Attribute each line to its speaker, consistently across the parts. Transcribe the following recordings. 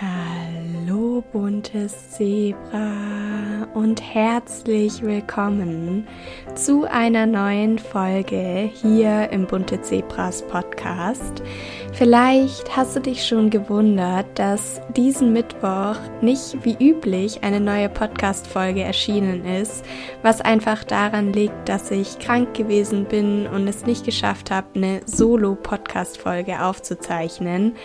Speaker 1: Hallo buntes Zebra und herzlich willkommen zu einer neuen Folge hier im Bunte Zebras Podcast. Vielleicht hast du dich schon gewundert, dass diesen Mittwoch nicht wie üblich eine neue Podcast-Folge erschienen ist, was einfach daran liegt, dass ich krank gewesen bin und es nicht geschafft habe, eine Solo-Podcast-Folge aufzuzeichnen.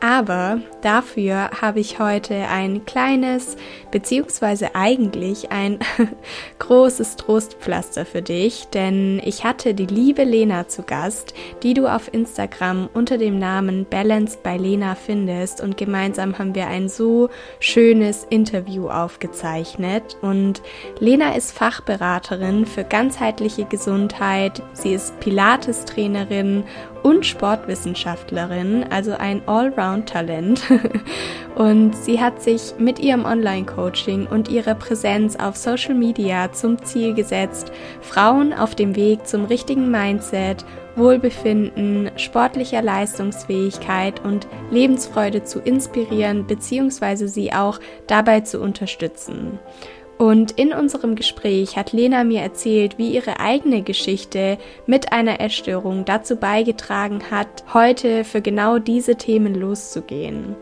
Speaker 1: Aber dafür habe ich heute ein kleines, beziehungsweise eigentlich ein großes Trostpflaster für dich, denn ich hatte die liebe Lena zu Gast, die du auf Instagram unter dem Namen Balance bei Lena findest. Und gemeinsam haben wir ein so schönes Interview aufgezeichnet. Und Lena ist Fachberaterin für ganzheitliche Gesundheit, sie ist Pilates-Trainerin und Sportwissenschaftlerin, also ein Allround-Talent. und sie hat sich mit ihrem Online-Coaching und ihrer Präsenz auf Social Media zum Ziel gesetzt, Frauen auf dem Weg zum richtigen Mindset, Wohlbefinden, sportlicher Leistungsfähigkeit und Lebensfreude zu inspirieren bzw. sie auch dabei zu unterstützen. Und in unserem Gespräch hat Lena mir erzählt, wie ihre eigene Geschichte mit einer Essstörung dazu beigetragen hat, heute für genau diese Themen loszugehen.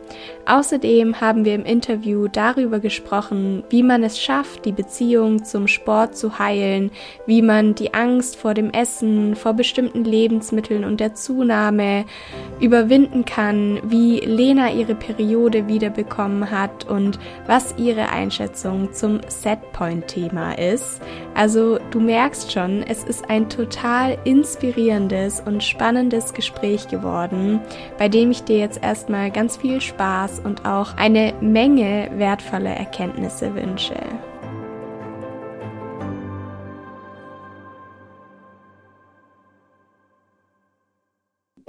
Speaker 1: Außerdem haben wir im Interview darüber gesprochen, wie man es schafft, die Beziehung zum Sport zu heilen, wie man die Angst vor dem Essen, vor bestimmten Lebensmitteln und der Zunahme überwinden kann, wie Lena ihre Periode wiederbekommen hat und was ihre Einschätzung zum Setpoint-Thema ist. Also du merkst schon, es ist ein total inspirierendes und spannendes Gespräch geworden, bei dem ich dir jetzt erstmal ganz viel Spaß und auch eine Menge wertvoller Erkenntnisse wünsche.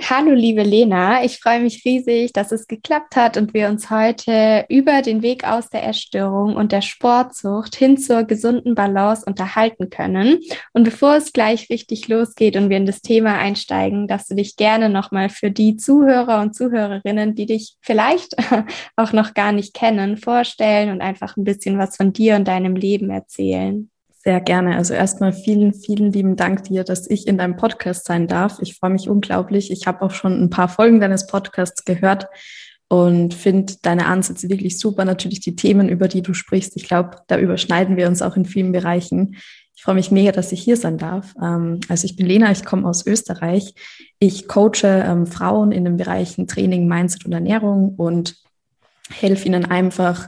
Speaker 1: Hallo liebe Lena, ich freue mich riesig, dass es geklappt hat und wir uns heute über den Weg aus der Essstörung und der Sportsucht hin zur gesunden Balance unterhalten können. Und bevor es gleich richtig losgeht und wir in das Thema einsteigen, darfst du dich gerne nochmal für die Zuhörer und Zuhörerinnen, die dich vielleicht auch noch gar nicht kennen, vorstellen und einfach ein bisschen was von dir und deinem Leben erzählen.
Speaker 2: Sehr gerne. Also erstmal vielen, vielen lieben Dank dir, dass ich in deinem Podcast sein darf. Ich freue mich unglaublich. Ich habe auch schon ein paar Folgen deines Podcasts gehört und finde deine Ansätze wirklich super. Natürlich die Themen, über die du sprichst. Ich glaube, da überschneiden wir uns auch in vielen Bereichen. Ich freue mich mega, dass ich hier sein darf. Ähm, also ich bin Lena, ich komme aus Österreich. Ich coache ähm, Frauen in den Bereichen Training, Mindset und Ernährung und helfe ihnen einfach,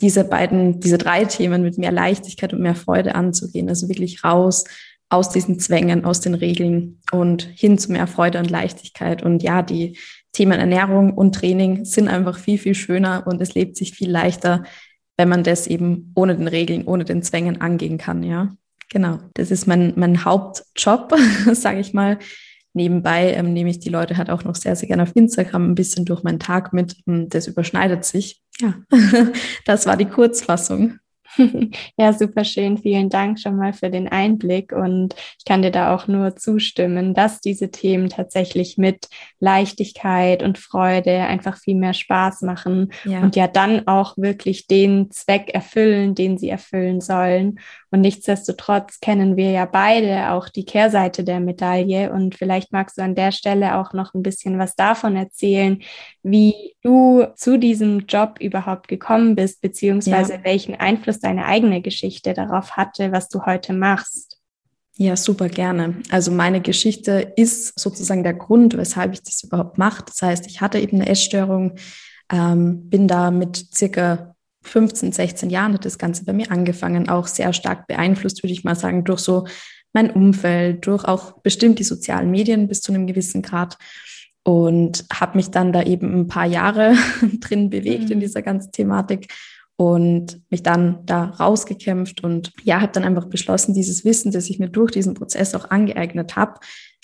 Speaker 2: diese beiden, diese drei Themen mit mehr Leichtigkeit und mehr Freude anzugehen. Also wirklich raus aus diesen Zwängen, aus den Regeln und hin zu mehr Freude und Leichtigkeit. Und ja, die Themen Ernährung und Training sind einfach viel, viel schöner und es lebt sich viel leichter, wenn man das eben ohne den Regeln, ohne den Zwängen angehen kann. Ja, genau. Das ist mein, mein Hauptjob, sage ich mal. Nebenbei ähm, nehme ich die Leute halt auch noch sehr, sehr gerne auf Instagram ein bisschen durch meinen Tag mit. Das überschneidet sich. Ja, das war die Kurzfassung.
Speaker 1: Ja, super schön. Vielen Dank schon mal für den Einblick. Und ich kann dir da auch nur zustimmen, dass diese Themen tatsächlich mit Leichtigkeit und Freude einfach viel mehr Spaß machen ja. und ja dann auch wirklich den Zweck erfüllen, den sie erfüllen sollen. Und nichtsdestotrotz kennen wir ja beide auch die Kehrseite der Medaille. Und vielleicht magst du an der Stelle auch noch ein bisschen was davon erzählen, wie du zu diesem Job überhaupt gekommen bist, beziehungsweise ja. welchen Einfluss deine eigene Geschichte darauf hatte, was du heute machst.
Speaker 2: Ja, super gerne. Also meine Geschichte ist sozusagen der Grund, weshalb ich das überhaupt mache. Das heißt, ich hatte eben eine Essstörung, ähm, bin da mit circa 15, 16 Jahren hat das Ganze bei mir angefangen, auch sehr stark beeinflusst, würde ich mal sagen, durch so mein Umfeld, durch auch bestimmt die sozialen Medien bis zu einem gewissen Grad und habe mich dann da eben ein paar Jahre drin bewegt mhm. in dieser ganzen Thematik und mich dann da rausgekämpft und ja, habe dann einfach beschlossen, dieses Wissen, das ich mir durch diesen Prozess auch angeeignet habe,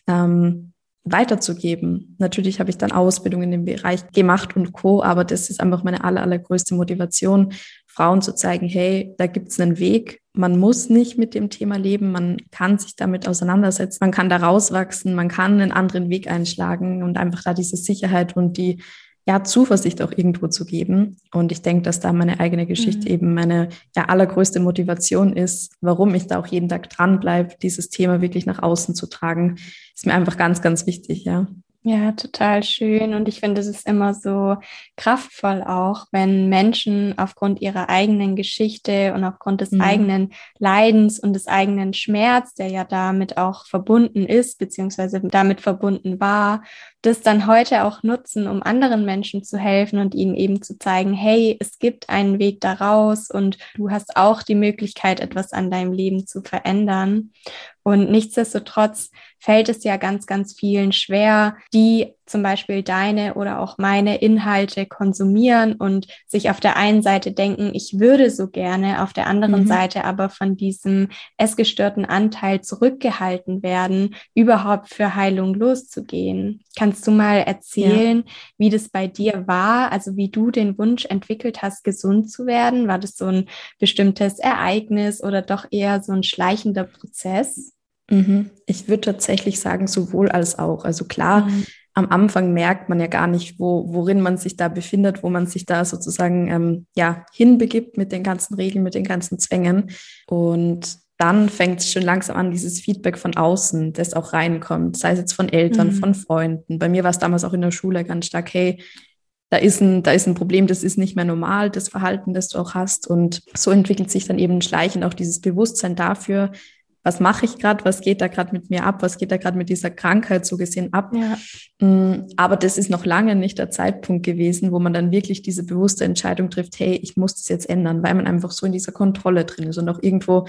Speaker 2: ähm, weiterzugeben. Natürlich habe ich dann Ausbildung in dem Bereich gemacht und Co., aber das ist einfach meine aller, allergrößte Motivation, Frauen zu zeigen, hey, da gibt es einen Weg. Man muss nicht mit dem Thema leben, man kann sich damit auseinandersetzen, man kann da rauswachsen, man kann einen anderen Weg einschlagen und einfach da diese Sicherheit und die ja, Zuversicht auch irgendwo zu geben. Und ich denke, dass da meine eigene Geschichte mhm. eben meine ja, allergrößte Motivation ist, warum ich da auch jeden Tag dranbleibe, dieses Thema wirklich nach außen zu tragen, ist mir einfach ganz, ganz wichtig, ja.
Speaker 1: Ja, total schön. Und ich finde, es ist immer so kraftvoll auch, wenn Menschen aufgrund ihrer eigenen Geschichte und aufgrund des mhm. eigenen Leidens und des eigenen Schmerz, der ja damit auch verbunden ist, beziehungsweise damit verbunden war, das dann heute auch nutzen, um anderen Menschen zu helfen und ihnen eben zu zeigen, hey, es gibt einen Weg daraus und du hast auch die Möglichkeit, etwas an deinem Leben zu verändern. Und nichtsdestotrotz fällt es ja ganz, ganz vielen schwer, die zum Beispiel deine oder auch meine Inhalte konsumieren und sich auf der einen Seite denken, ich würde so gerne, auf der anderen mhm. Seite aber von diesem essgestörten Anteil zurückgehalten werden, überhaupt für Heilung loszugehen. Kannst du mal erzählen, ja. wie das bei dir war, also wie du den Wunsch entwickelt hast, gesund zu werden? War das so ein bestimmtes Ereignis oder doch eher so ein schleichender Prozess?
Speaker 2: Mhm. Ich würde tatsächlich sagen, sowohl als auch. Also klar, mhm am Anfang merkt man ja gar nicht, wo, worin man sich da befindet, wo man sich da sozusagen ähm, ja, hinbegibt mit den ganzen Regeln, mit den ganzen Zwängen. Und dann fängt es schon langsam an, dieses Feedback von außen, das auch reinkommt, sei es jetzt von Eltern, mhm. von Freunden. Bei mir war es damals auch in der Schule ganz stark, hey, da ist, ein, da ist ein Problem, das ist nicht mehr normal, das Verhalten, das du auch hast. Und so entwickelt sich dann eben schleichend auch dieses Bewusstsein dafür, was mache ich gerade, was geht da gerade mit mir ab, was geht da gerade mit dieser Krankheit so gesehen ab. Ja. Mm, aber das ist noch lange nicht der Zeitpunkt gewesen, wo man dann wirklich diese bewusste Entscheidung trifft, hey, ich muss das jetzt ändern, weil man einfach so in dieser Kontrolle drin ist und auch irgendwo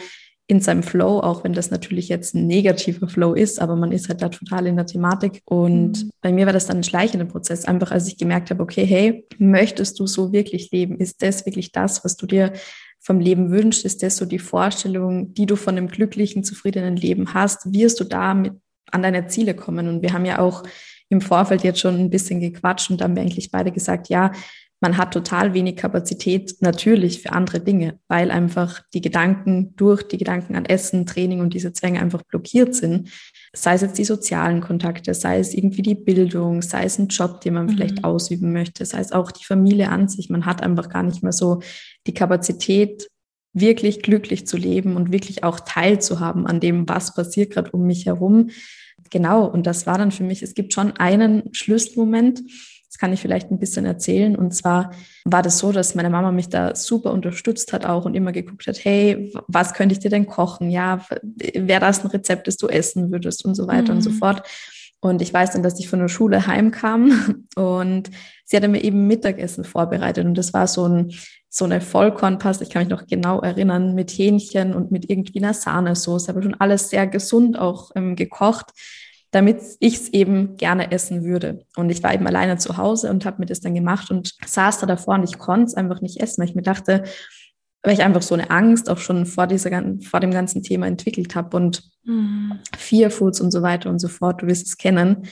Speaker 2: in seinem Flow, auch wenn das natürlich jetzt ein negativer Flow ist, aber man ist halt da total in der Thematik. Und mhm. bei mir war das dann ein schleichender Prozess, einfach als ich gemerkt habe, okay, hey, möchtest du so wirklich leben? Ist das wirklich das, was du dir vom Leben wünschst, ist das so die Vorstellung, die du von einem glücklichen, zufriedenen Leben hast, wirst du damit an deine Ziele kommen. Und wir haben ja auch im Vorfeld jetzt schon ein bisschen gequatscht und haben wir eigentlich beide gesagt, ja, man hat total wenig Kapazität natürlich für andere Dinge, weil einfach die Gedanken durch die Gedanken an Essen, Training und diese Zwänge einfach blockiert sind. Sei es jetzt die sozialen Kontakte, sei es irgendwie die Bildung, sei es ein Job, den man mhm. vielleicht ausüben möchte, sei es auch die Familie an sich. Man hat einfach gar nicht mehr so die Kapazität, wirklich glücklich zu leben und wirklich auch teilzuhaben an dem, was passiert gerade um mich herum. Genau, und das war dann für mich, es gibt schon einen Schlüsselmoment, das kann ich vielleicht ein bisschen erzählen. Und zwar war das so, dass meine Mama mich da super unterstützt hat auch und immer geguckt hat, hey, was könnte ich dir denn kochen? Ja, wäre das ein Rezept, das du essen würdest und so weiter mhm. und so mhm. fort. Und ich weiß dann, dass ich von der Schule heimkam und sie hatte mir eben Mittagessen vorbereitet. Und das war so ein so eine Vollkornpaste, ich kann mich noch genau erinnern, mit Hähnchen und mit irgendwie einer Sahnesoße, aber schon alles sehr gesund auch ähm, gekocht, damit ich es eben gerne essen würde. Und ich war eben alleine zu Hause und habe mir das dann gemacht und saß da davor und ich konnte es einfach nicht essen, weil ich mir dachte, weil ich einfach so eine Angst auch schon vor, dieser, vor dem ganzen Thema entwickelt habe und mhm. Fear Foods und so weiter und so fort, du wirst es kennen.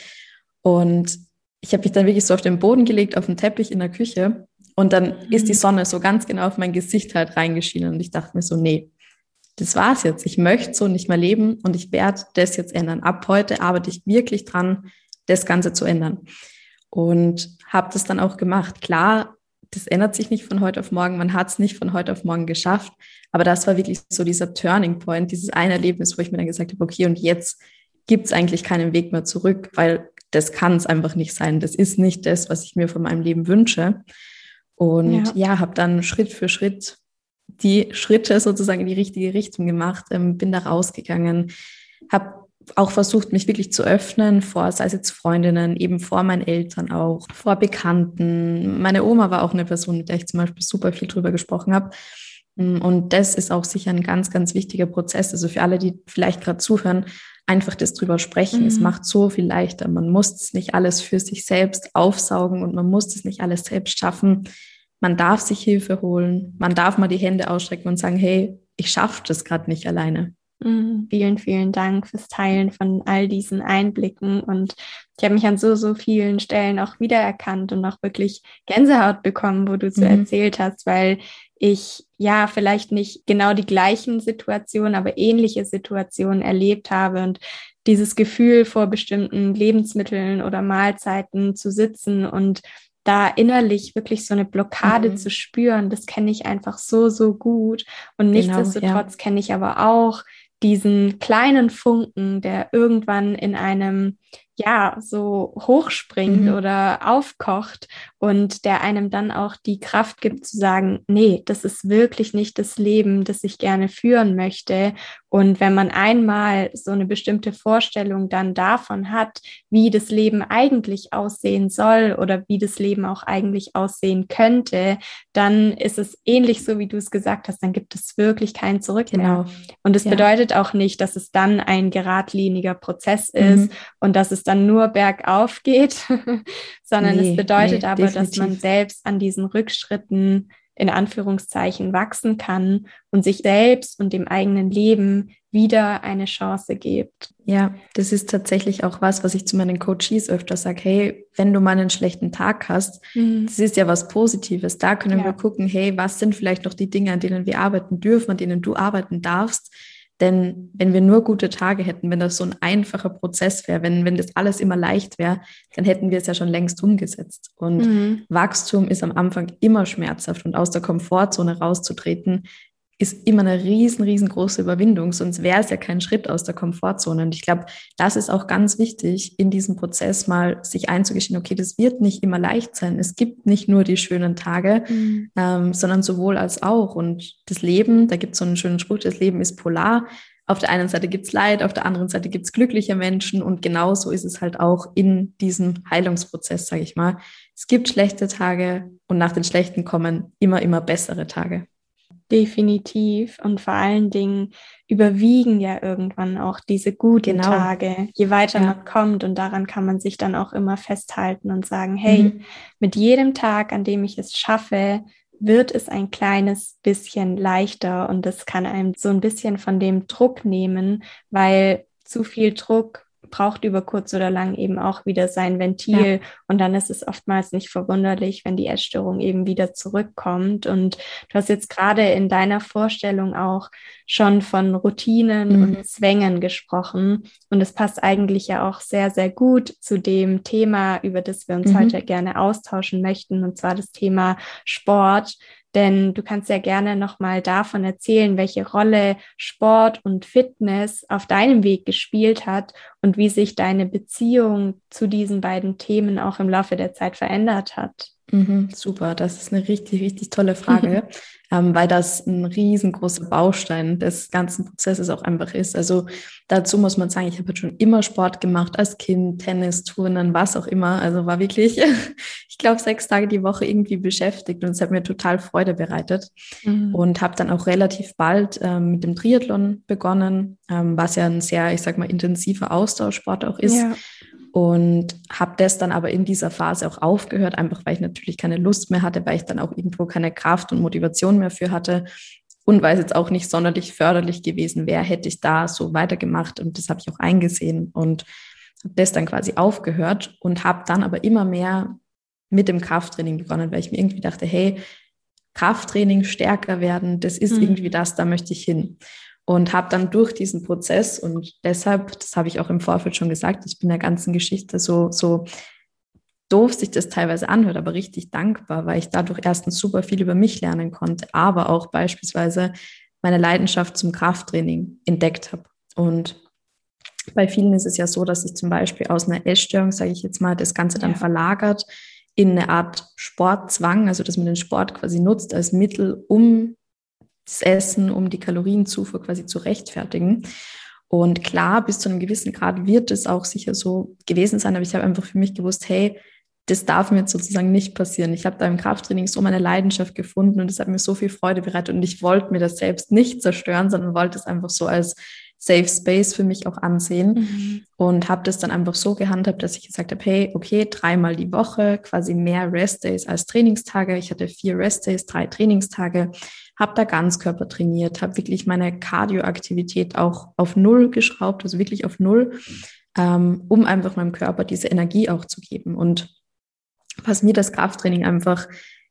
Speaker 2: Und ich habe mich dann wirklich so auf den Boden gelegt, auf den Teppich in der Küche und dann mhm. ist die Sonne so ganz genau auf mein Gesicht halt reingeschienen und ich dachte mir so, nee, das war's jetzt. Ich möchte so nicht mehr leben und ich werde das jetzt ändern. Ab heute arbeite ich wirklich dran, das Ganze zu ändern. Und habe das dann auch gemacht. Klar, das ändert sich nicht von heute auf morgen. Man hat es nicht von heute auf morgen geschafft. Aber das war wirklich so dieser Turning Point, dieses eine Erlebnis, wo ich mir dann gesagt habe, okay, und jetzt gibt es eigentlich keinen Weg mehr zurück, weil das kann es einfach nicht sein. Das ist nicht das, was ich mir von meinem Leben wünsche. Und ja, ja habe dann Schritt für Schritt die Schritte sozusagen in die richtige Richtung gemacht, ähm, bin da rausgegangen, habe auch versucht, mich wirklich zu öffnen vor, sei es jetzt Freundinnen, eben vor meinen Eltern auch, vor Bekannten. Meine Oma war auch eine Person, mit der ich zum Beispiel super viel drüber gesprochen habe. Mm, und das ist auch sicher ein ganz, ganz wichtiger Prozess. Also für alle, die vielleicht gerade zuhören, einfach das drüber sprechen. Mhm. Es macht so viel leichter. Man muss es nicht alles für sich selbst aufsaugen und man muss es nicht alles selbst schaffen. Man darf sich Hilfe holen. Man darf mal die Hände ausstrecken und sagen, hey, ich schaffe das gerade nicht alleine.
Speaker 1: Mhm. Vielen, vielen Dank fürs Teilen von all diesen Einblicken. Und ich habe mich an so, so vielen Stellen auch wiedererkannt und auch wirklich Gänsehaut bekommen, wo du so mhm. erzählt hast, weil ich ja vielleicht nicht genau die gleichen Situationen, aber ähnliche Situationen erlebt habe und dieses Gefühl vor bestimmten Lebensmitteln oder Mahlzeiten zu sitzen und da innerlich wirklich so eine Blockade mhm. zu spüren, das kenne ich einfach so, so gut. Und genau, nichtsdestotrotz ja. kenne ich aber auch diesen kleinen Funken, der irgendwann in einem ja, so hochspringt mhm. oder aufkocht und der einem dann auch die Kraft gibt zu sagen, nee, das ist wirklich nicht das Leben, das ich gerne führen möchte. Und wenn man einmal so eine bestimmte Vorstellung dann davon hat, wie das Leben eigentlich aussehen soll oder wie das Leben auch eigentlich aussehen könnte, dann ist es ähnlich so, wie du es gesagt hast, dann gibt es wirklich kein Zurück genau. mehr. Und es ja. bedeutet auch nicht, dass es dann ein geradliniger Prozess ist mhm. und dass es dann nur bergauf geht, sondern nee, es bedeutet nee, aber, definitiv. dass man selbst an diesen Rückschritten in Anführungszeichen wachsen kann und sich selbst und dem eigenen Leben wieder eine Chance gibt.
Speaker 2: Ja, das ist tatsächlich auch was, was ich zu meinen Coaches öfter sage. Hey, wenn du mal einen schlechten Tag hast, mhm. das ist ja was Positives. Da können ja. wir gucken, hey, was sind vielleicht noch die Dinge, an denen wir arbeiten dürfen, an denen du arbeiten darfst, denn wenn wir nur gute Tage hätten, wenn das so ein einfacher Prozess wäre, wenn, wenn das alles immer leicht wäre, dann hätten wir es ja schon längst umgesetzt. Und mhm. Wachstum ist am Anfang immer schmerzhaft und aus der Komfortzone rauszutreten, ist immer eine riesen, riesengroße Überwindung, sonst wäre es ja kein Schritt aus der Komfortzone. Und ich glaube, das ist auch ganz wichtig, in diesem Prozess mal sich einzugestehen, okay, das wird nicht immer leicht sein. Es gibt nicht nur die schönen Tage, mhm. ähm, sondern sowohl als auch. Und das Leben, da gibt es so einen schönen Spruch, das Leben ist polar. Auf der einen Seite gibt es Leid, auf der anderen Seite gibt es glückliche Menschen und genauso ist es halt auch in diesem Heilungsprozess, sage ich mal. Es gibt schlechte Tage und nach den schlechten kommen immer, immer bessere Tage.
Speaker 1: Definitiv. Und vor allen Dingen überwiegen ja irgendwann auch diese guten genau. Tage, je weiter ja. man kommt. Und daran kann man sich dann auch immer festhalten und sagen, hey, mhm. mit jedem Tag, an dem ich es schaffe, wird es ein kleines bisschen leichter und das kann einem so ein bisschen von dem Druck nehmen, weil zu viel Druck braucht über kurz oder lang eben auch wieder sein Ventil. Ja. Und dann ist es oftmals nicht verwunderlich, wenn die Essstörung eben wieder zurückkommt. Und du hast jetzt gerade in deiner Vorstellung auch schon von Routinen mhm. und Zwängen gesprochen. Und es passt eigentlich ja auch sehr, sehr gut zu dem Thema, über das wir uns mhm. heute gerne austauschen möchten, und zwar das Thema Sport. Denn du kannst ja gerne nochmal davon erzählen, welche Rolle Sport und Fitness auf deinem Weg gespielt hat und wie sich deine Beziehung zu diesen beiden Themen auch im Laufe der Zeit verändert hat.
Speaker 2: Mhm, super, das ist eine richtig, richtig tolle Frage, ähm, weil das ein riesengroßer Baustein des ganzen Prozesses auch einfach ist. Also dazu muss man sagen, ich habe schon immer Sport gemacht, als Kind, Tennis, Turnen, was auch immer. Also war wirklich, ich glaube, sechs Tage die Woche irgendwie beschäftigt und es hat mir total Freude bereitet. Mhm. Und habe dann auch relativ bald ähm, mit dem Triathlon begonnen, ähm, was ja ein sehr, ich sag mal, intensiver Austauschsport auch ist. Ja und habe das dann aber in dieser Phase auch aufgehört, einfach weil ich natürlich keine Lust mehr hatte, weil ich dann auch irgendwo keine Kraft und Motivation mehr für hatte und weil es jetzt auch nicht sonderlich förderlich gewesen wäre, hätte ich da so weitergemacht und das habe ich auch eingesehen und habe das dann quasi aufgehört und habe dann aber immer mehr mit dem Krafttraining begonnen, weil ich mir irgendwie dachte, hey, Krafttraining stärker werden, das ist mhm. irgendwie das, da möchte ich hin und habe dann durch diesen Prozess und deshalb, das habe ich auch im Vorfeld schon gesagt, ich bin der ganzen Geschichte so, so doof sich das teilweise anhört, aber richtig dankbar, weil ich dadurch erstens super viel über mich lernen konnte, aber auch beispielsweise meine Leidenschaft zum Krafttraining entdeckt habe. Und bei vielen ist es ja so, dass sich zum Beispiel aus einer Essstörung, sage ich jetzt mal, das Ganze dann ja. verlagert in eine Art Sportzwang, also dass man den Sport quasi nutzt als Mittel, um das Essen, um die Kalorienzufuhr quasi zu rechtfertigen. Und klar, bis zu einem gewissen Grad wird es auch sicher so gewesen sein, aber ich habe einfach für mich gewusst, hey, das darf mir jetzt sozusagen nicht passieren. Ich habe da im Krafttraining so meine Leidenschaft gefunden und es hat mir so viel Freude bereitet und ich wollte mir das selbst nicht zerstören, sondern wollte es einfach so als Safe Space für mich auch ansehen mhm. und habe das dann einfach so gehandhabt, dass ich gesagt habe, hey, okay, dreimal die Woche, quasi mehr Rest Days als Trainingstage. Ich hatte vier Rest Days, drei Trainingstage habe da Ganzkörper trainiert, habe wirklich meine Kardioaktivität auch auf Null geschraubt, also wirklich auf Null, ähm, um einfach meinem Körper diese Energie auch zu geben. Und was mir das Krafttraining einfach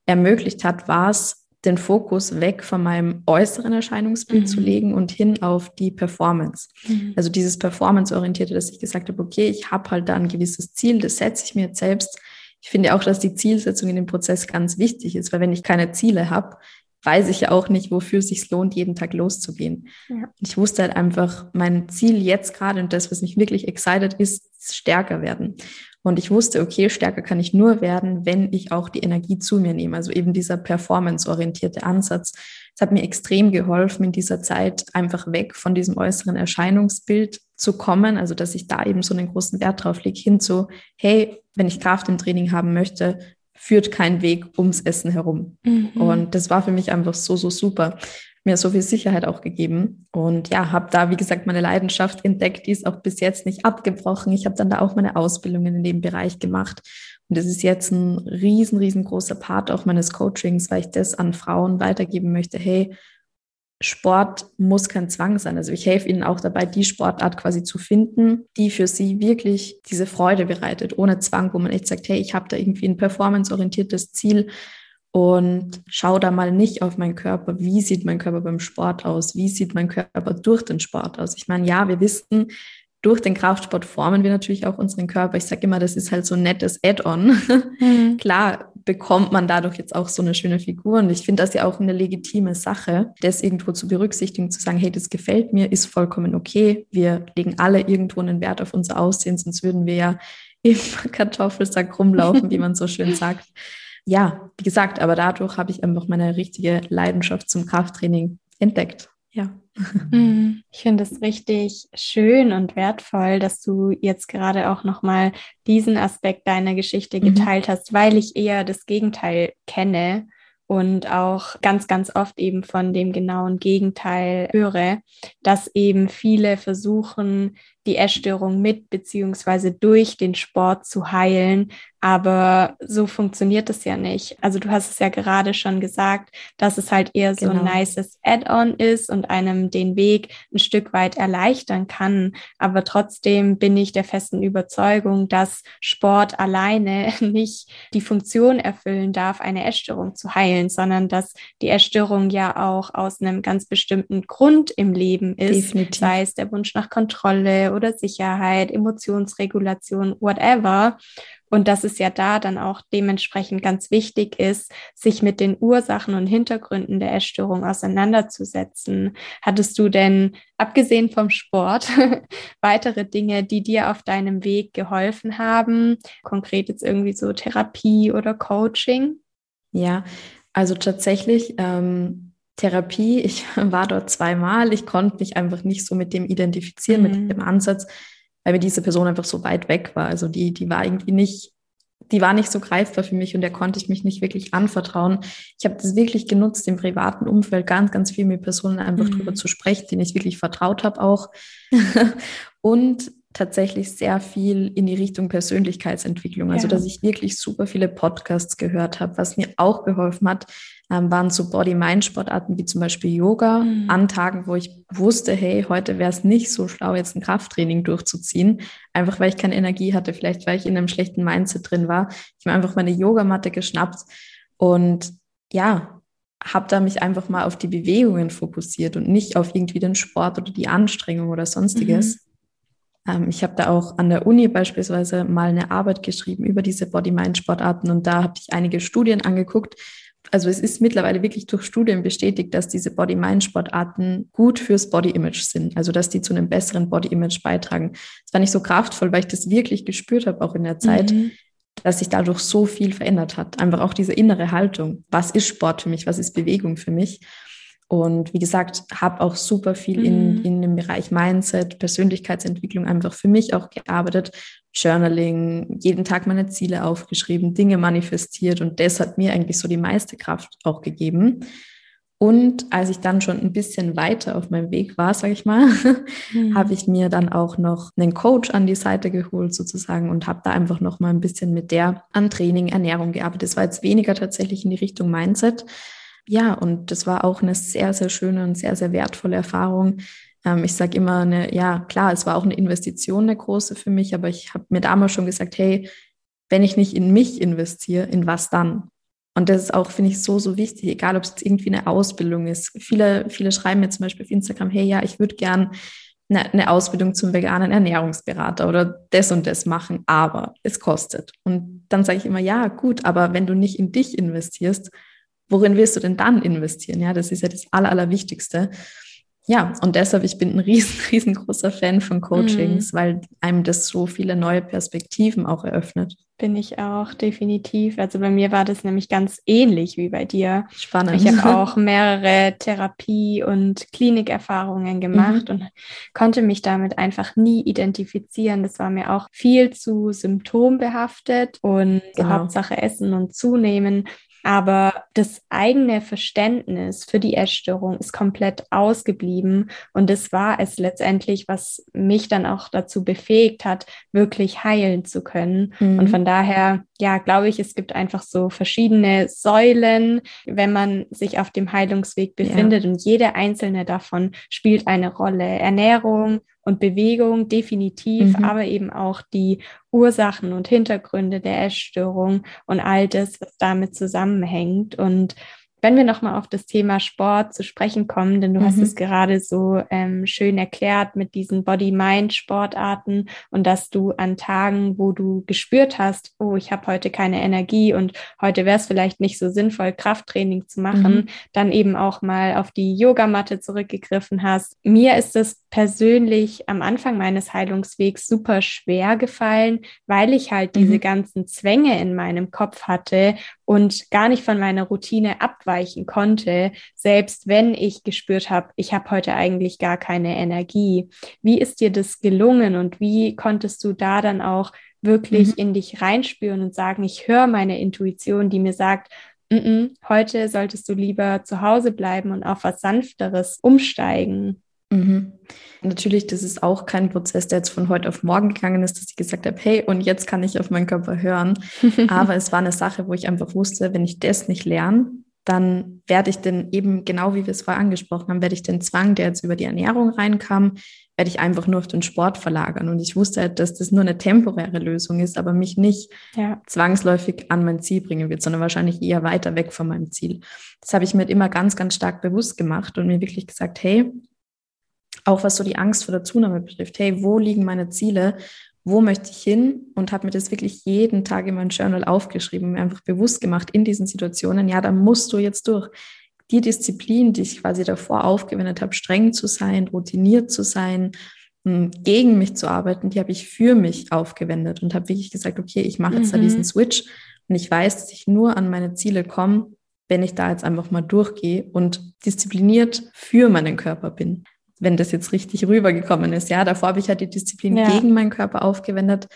Speaker 2: ermöglicht hat, war es, den Fokus weg von meinem äußeren Erscheinungsbild mhm. zu legen und hin auf die Performance. Mhm. Also dieses Performance-orientierte, dass ich gesagt habe, okay, ich habe halt da ein gewisses Ziel, das setze ich mir jetzt selbst ich finde auch, dass die Zielsetzung in dem Prozess ganz wichtig ist, weil wenn ich keine Ziele habe, weiß ich ja auch nicht, wofür es sich lohnt, jeden Tag loszugehen. Ja. Ich wusste halt einfach, mein Ziel jetzt gerade und das, was mich wirklich excited ist, ist stärker werden. Und ich wusste, okay, stärker kann ich nur werden, wenn ich auch die Energie zu mir nehme. Also eben dieser performance-orientierte Ansatz. Es hat mir extrem geholfen, in dieser Zeit einfach weg von diesem äußeren Erscheinungsbild zu kommen. Also, dass ich da eben so einen großen Wert drauf lege, hin zu, hey, wenn ich Kraft im Training haben möchte, führt kein Weg ums Essen herum. Mhm. Und das war für mich einfach so, so super. Mir so viel Sicherheit auch gegeben. Und ja, habe da, wie gesagt, meine Leidenschaft entdeckt. Die ist auch bis jetzt nicht abgebrochen. Ich habe dann da auch meine Ausbildungen in dem Bereich gemacht. Und das ist jetzt ein riesen, riesengroßer Part auch meines Coachings, weil ich das an Frauen weitergeben möchte. Hey, Sport muss kein Zwang sein. Also ich helfe ihnen auch dabei, die Sportart quasi zu finden, die für sie wirklich diese Freude bereitet, ohne Zwang, wo man echt sagt, hey, ich habe da irgendwie ein performanceorientiertes Ziel und schau da mal nicht auf meinen Körper. Wie sieht mein Körper beim Sport aus? Wie sieht mein Körper durch den Sport aus? Ich meine, ja, wir wissen, durch den Kraftsport formen wir natürlich auch unseren Körper. Ich sage immer, das ist halt so ein nettes Add-on. Mhm. Klar bekommt man dadurch jetzt auch so eine schöne Figur. Und ich finde das ja auch eine legitime Sache, das irgendwo zu berücksichtigen, zu sagen, hey, das gefällt mir, ist vollkommen okay. Wir legen alle irgendwo einen Wert auf unser Aussehen, sonst würden wir ja im Kartoffelsack rumlaufen, wie man so schön sagt. Ja, wie gesagt, aber dadurch habe ich einfach meine richtige Leidenschaft zum Krafttraining entdeckt. Ja.
Speaker 1: Mhm. Ich finde es richtig schön und wertvoll, dass du jetzt gerade auch nochmal diesen Aspekt deiner Geschichte mhm. geteilt mhm. hast, weil ich eher das Gegenteil kenne und auch ganz, ganz oft eben von dem genauen Gegenteil höre, dass eben viele versuchen, die Essstörung mit beziehungsweise durch den Sport zu heilen, aber so funktioniert es ja nicht. Also du hast es ja gerade schon gesagt, dass es halt eher so genau. ein nices Add-on ist und einem den Weg ein Stück weit erleichtern kann. Aber trotzdem bin ich der festen Überzeugung, dass Sport alleine nicht die Funktion erfüllen darf, eine Essstörung zu heilen, sondern dass die Essstörung ja auch aus einem ganz bestimmten Grund im Leben ist, Definitiv. sei es der Wunsch nach Kontrolle oder Sicherheit, Emotionsregulation, whatever. Und dass es ja da dann auch dementsprechend ganz wichtig ist, sich mit den Ursachen und Hintergründen der Essstörung auseinanderzusetzen. Hattest du denn, abgesehen vom Sport, weitere Dinge, die dir auf deinem Weg geholfen haben? Konkret jetzt irgendwie so Therapie oder Coaching?
Speaker 2: Ja, also tatsächlich. Ähm Therapie. Ich war dort zweimal. Ich konnte mich einfach nicht so mit dem identifizieren, mhm. mit dem Ansatz, weil mir diese Person einfach so weit weg war. Also die, die war irgendwie nicht, die war nicht so greifbar für mich und der konnte ich mich nicht wirklich anvertrauen. Ich habe das wirklich genutzt, im privaten Umfeld ganz, ganz viel mit Personen einfach mhm. drüber zu sprechen, denen ich wirklich vertraut habe auch. und tatsächlich sehr viel in die Richtung Persönlichkeitsentwicklung. Also, dass ich wirklich super viele Podcasts gehört habe. Was mir auch geholfen hat, ähm, waren so Body-Mind-Sportarten wie zum Beispiel Yoga mhm. an Tagen, wo ich wusste, hey, heute wäre es nicht so schlau, jetzt ein Krafttraining durchzuziehen. Einfach weil ich keine Energie hatte, vielleicht weil ich in einem schlechten Mindset drin war. Ich habe einfach meine Yogamatte geschnappt und ja, habe da mich einfach mal auf die Bewegungen fokussiert und nicht auf irgendwie den Sport oder die Anstrengung oder sonstiges. Mhm. Ähm, ich habe da auch an der Uni beispielsweise mal eine Arbeit geschrieben über diese Body-Mind-Sportarten und da habe ich einige Studien angeguckt. Also es ist mittlerweile wirklich durch Studien bestätigt, dass diese Body-Mind-Sportarten gut fürs Body-Image sind, also dass die zu einem besseren Body-Image beitragen. Das war nicht so kraftvoll, weil ich das wirklich gespürt habe, auch in der Zeit, mhm. dass sich dadurch so viel verändert hat. Einfach auch diese innere Haltung. Was ist Sport für mich? Was ist Bewegung für mich? Und wie gesagt, habe auch super viel mhm. in, in dem Bereich Mindset, Persönlichkeitsentwicklung einfach für mich auch gearbeitet. Journaling, jeden Tag meine Ziele aufgeschrieben, Dinge manifestiert und das hat mir eigentlich so die meiste Kraft auch gegeben. Und als ich dann schon ein bisschen weiter auf meinem Weg war, sage ich mal, mhm. habe ich mir dann auch noch einen Coach an die Seite geholt sozusagen und habe da einfach noch mal ein bisschen mit der an Training, Ernährung gearbeitet. Das war jetzt weniger tatsächlich in die Richtung Mindset, ja, und das war auch eine sehr, sehr schöne und sehr, sehr wertvolle Erfahrung. Ähm, ich sage immer, eine, ja, klar, es war auch eine Investition, eine große für mich, aber ich habe mir damals schon gesagt, hey, wenn ich nicht in mich investiere, in was dann? Und das ist auch, finde ich, so, so wichtig, egal ob es jetzt irgendwie eine Ausbildung ist. Viele, viele schreiben mir zum Beispiel auf Instagram, hey, ja, ich würde gern eine, eine Ausbildung zum veganen Ernährungsberater oder das und das machen, aber es kostet. Und dann sage ich immer, ja, gut, aber wenn du nicht in dich investierst, worin wirst du denn dann investieren? Ja, das ist ja das Aller, Allerwichtigste ja, und deshalb, ich bin ein riesen, riesengroßer Fan von Coachings, mhm. weil einem das so viele neue Perspektiven auch eröffnet.
Speaker 1: Bin ich auch, definitiv. Also bei mir war das nämlich ganz ähnlich wie bei dir.
Speaker 2: Spannend.
Speaker 1: Ich habe auch mehrere Therapie- und Klinikerfahrungen gemacht mhm. und konnte mich damit einfach nie identifizieren. Das war mir auch viel zu symptombehaftet und genau. Hauptsache Essen und Zunehmen. Aber das eigene Verständnis für die Essstörung ist komplett ausgeblieben. Und das war es letztendlich, was mich dann auch dazu befähigt hat, wirklich heilen zu können. Mhm. Und von daher, ja, glaube ich, es gibt einfach so verschiedene Säulen, wenn man sich auf dem Heilungsweg befindet. Ja. Und jede einzelne davon spielt eine Rolle. Ernährung, und Bewegung definitiv, mhm. aber eben auch die Ursachen und Hintergründe der Essstörung und all das, was damit zusammenhängt. Und wenn wir nochmal auf das Thema Sport zu sprechen kommen, denn du mhm. hast es gerade so ähm, schön erklärt mit diesen Body-Mind-Sportarten und dass du an Tagen, wo du gespürt hast, oh, ich habe heute keine Energie und heute wäre es vielleicht nicht so sinnvoll, Krafttraining zu machen, mhm. dann eben auch mal auf die Yogamatte zurückgegriffen hast. Mir ist es persönlich am Anfang meines Heilungswegs super schwer gefallen, weil ich halt mhm. diese ganzen Zwänge in meinem Kopf hatte und gar nicht von meiner Routine abweichen konnte, selbst wenn ich gespürt habe, ich habe heute eigentlich gar keine Energie. Wie ist dir das gelungen und wie konntest du da dann auch wirklich mhm. in dich reinspüren und sagen, ich höre meine Intuition, die mir sagt, N -n, heute solltest du lieber zu Hause bleiben und auf was Sanfteres umsteigen.
Speaker 2: Mhm. Natürlich, das ist auch kein Prozess, der jetzt von heute auf morgen gegangen ist, dass ich gesagt habe, hey, und jetzt kann ich auf meinen Körper hören. Aber es war eine Sache, wo ich einfach wusste, wenn ich das nicht lerne, dann werde ich den eben, genau wie wir es vorher angesprochen haben, werde ich den Zwang, der jetzt über die Ernährung reinkam, werde ich einfach nur auf den Sport verlagern. Und ich wusste halt, dass das nur eine temporäre Lösung ist, aber mich nicht ja. zwangsläufig an mein Ziel bringen wird, sondern wahrscheinlich eher weiter weg von meinem Ziel. Das habe ich mir immer ganz, ganz stark bewusst gemacht und mir wirklich gesagt, hey, auch was so die Angst vor der Zunahme betrifft. Hey, wo liegen meine Ziele? Wo möchte ich hin? Und habe mir das wirklich jeden Tag in mein Journal aufgeschrieben, mir einfach bewusst gemacht in diesen Situationen. Ja, da musst du jetzt durch. Die Disziplin, die ich quasi davor aufgewendet habe, streng zu sein, routiniert zu sein, hm, gegen mich zu arbeiten, die habe ich für mich aufgewendet und habe wirklich gesagt, okay, ich mache jetzt mhm. da diesen Switch und ich weiß, dass ich nur an meine Ziele komme, wenn ich da jetzt einfach mal durchgehe und diszipliniert für meinen Körper bin wenn das jetzt richtig rübergekommen ist. Ja, davor habe ich halt die Disziplin ja. gegen meinen Körper aufgewendet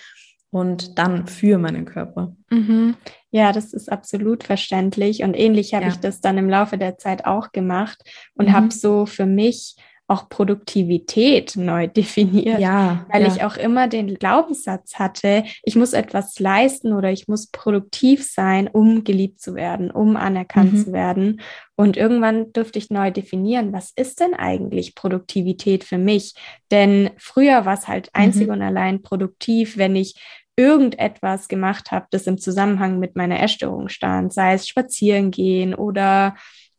Speaker 2: und dann für meinen Körper.
Speaker 1: Mhm. Ja, das ist absolut verständlich. Und ähnlich habe ja. ich das dann im Laufe der Zeit auch gemacht und mhm. habe so für mich auch Produktivität neu definiert,
Speaker 2: ja,
Speaker 1: weil
Speaker 2: ja.
Speaker 1: ich auch immer den Glaubenssatz hatte, ich muss etwas leisten oder ich muss produktiv sein, um geliebt zu werden, um anerkannt mhm. zu werden. Und irgendwann dürfte ich neu definieren, was ist denn eigentlich Produktivität für mich? Denn früher war es halt einzig mhm. und allein produktiv, wenn ich irgendetwas gemacht habe, das im Zusammenhang mit meiner Essstörung stand, sei es spazieren gehen oder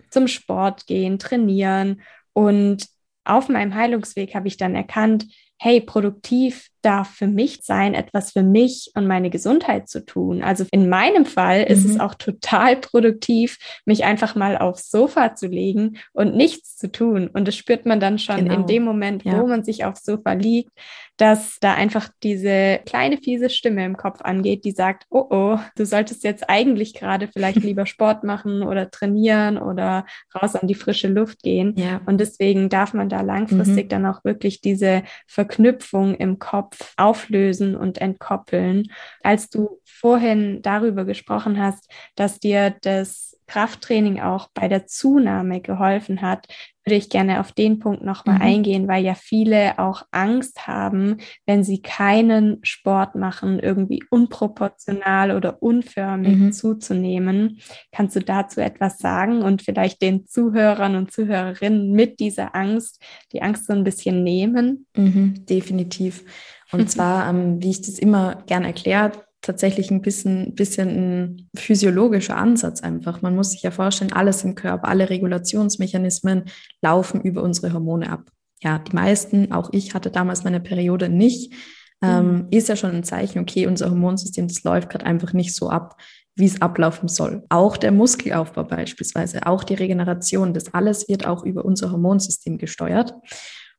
Speaker 1: zum Sport gehen, trainieren. Und auf meinem Heilungsweg habe ich dann erkannt, hey, produktiv darf für mich sein, etwas für mich und meine Gesundheit zu tun. Also in meinem Fall ist mhm. es auch total produktiv, mich einfach mal aufs Sofa zu legen und nichts zu tun. Und das spürt man dann schon genau. in dem Moment, ja. wo man sich aufs Sofa liegt, dass da einfach diese kleine fiese Stimme im Kopf angeht, die sagt, oh oh, du solltest jetzt eigentlich gerade vielleicht lieber Sport machen oder trainieren oder raus an die frische Luft gehen. Ja. Und deswegen darf man da langfristig mhm. dann auch wirklich diese Verknüpfung im Kopf auflösen und entkoppeln. Als du vorhin darüber gesprochen hast, dass dir das Krafttraining auch bei der Zunahme geholfen hat, würde ich gerne auf den Punkt nochmal mhm. eingehen, weil ja viele auch Angst haben, wenn sie keinen Sport machen, irgendwie unproportional oder unförmig mhm. zuzunehmen. Kannst du dazu etwas sagen und vielleicht den Zuhörern und Zuhörerinnen mit dieser Angst, die Angst so ein bisschen nehmen?
Speaker 2: Mhm, definitiv. Und zwar, ähm, wie ich das immer gern erkläre, tatsächlich ein bisschen, bisschen ein physiologischer Ansatz einfach. Man muss sich ja vorstellen, alles im Körper, alle Regulationsmechanismen laufen über unsere Hormone ab. ja, die meisten, auch ich hatte damals meine Periode nicht, ähm, mhm. ist ja schon ein Zeichen, okay, unser Hormonsystem, das läuft gerade einfach nicht so ab, wie es ablaufen soll. Auch der Muskelaufbau beispielsweise, auch die Regeneration, das alles wird auch über unser Hormonsystem gesteuert.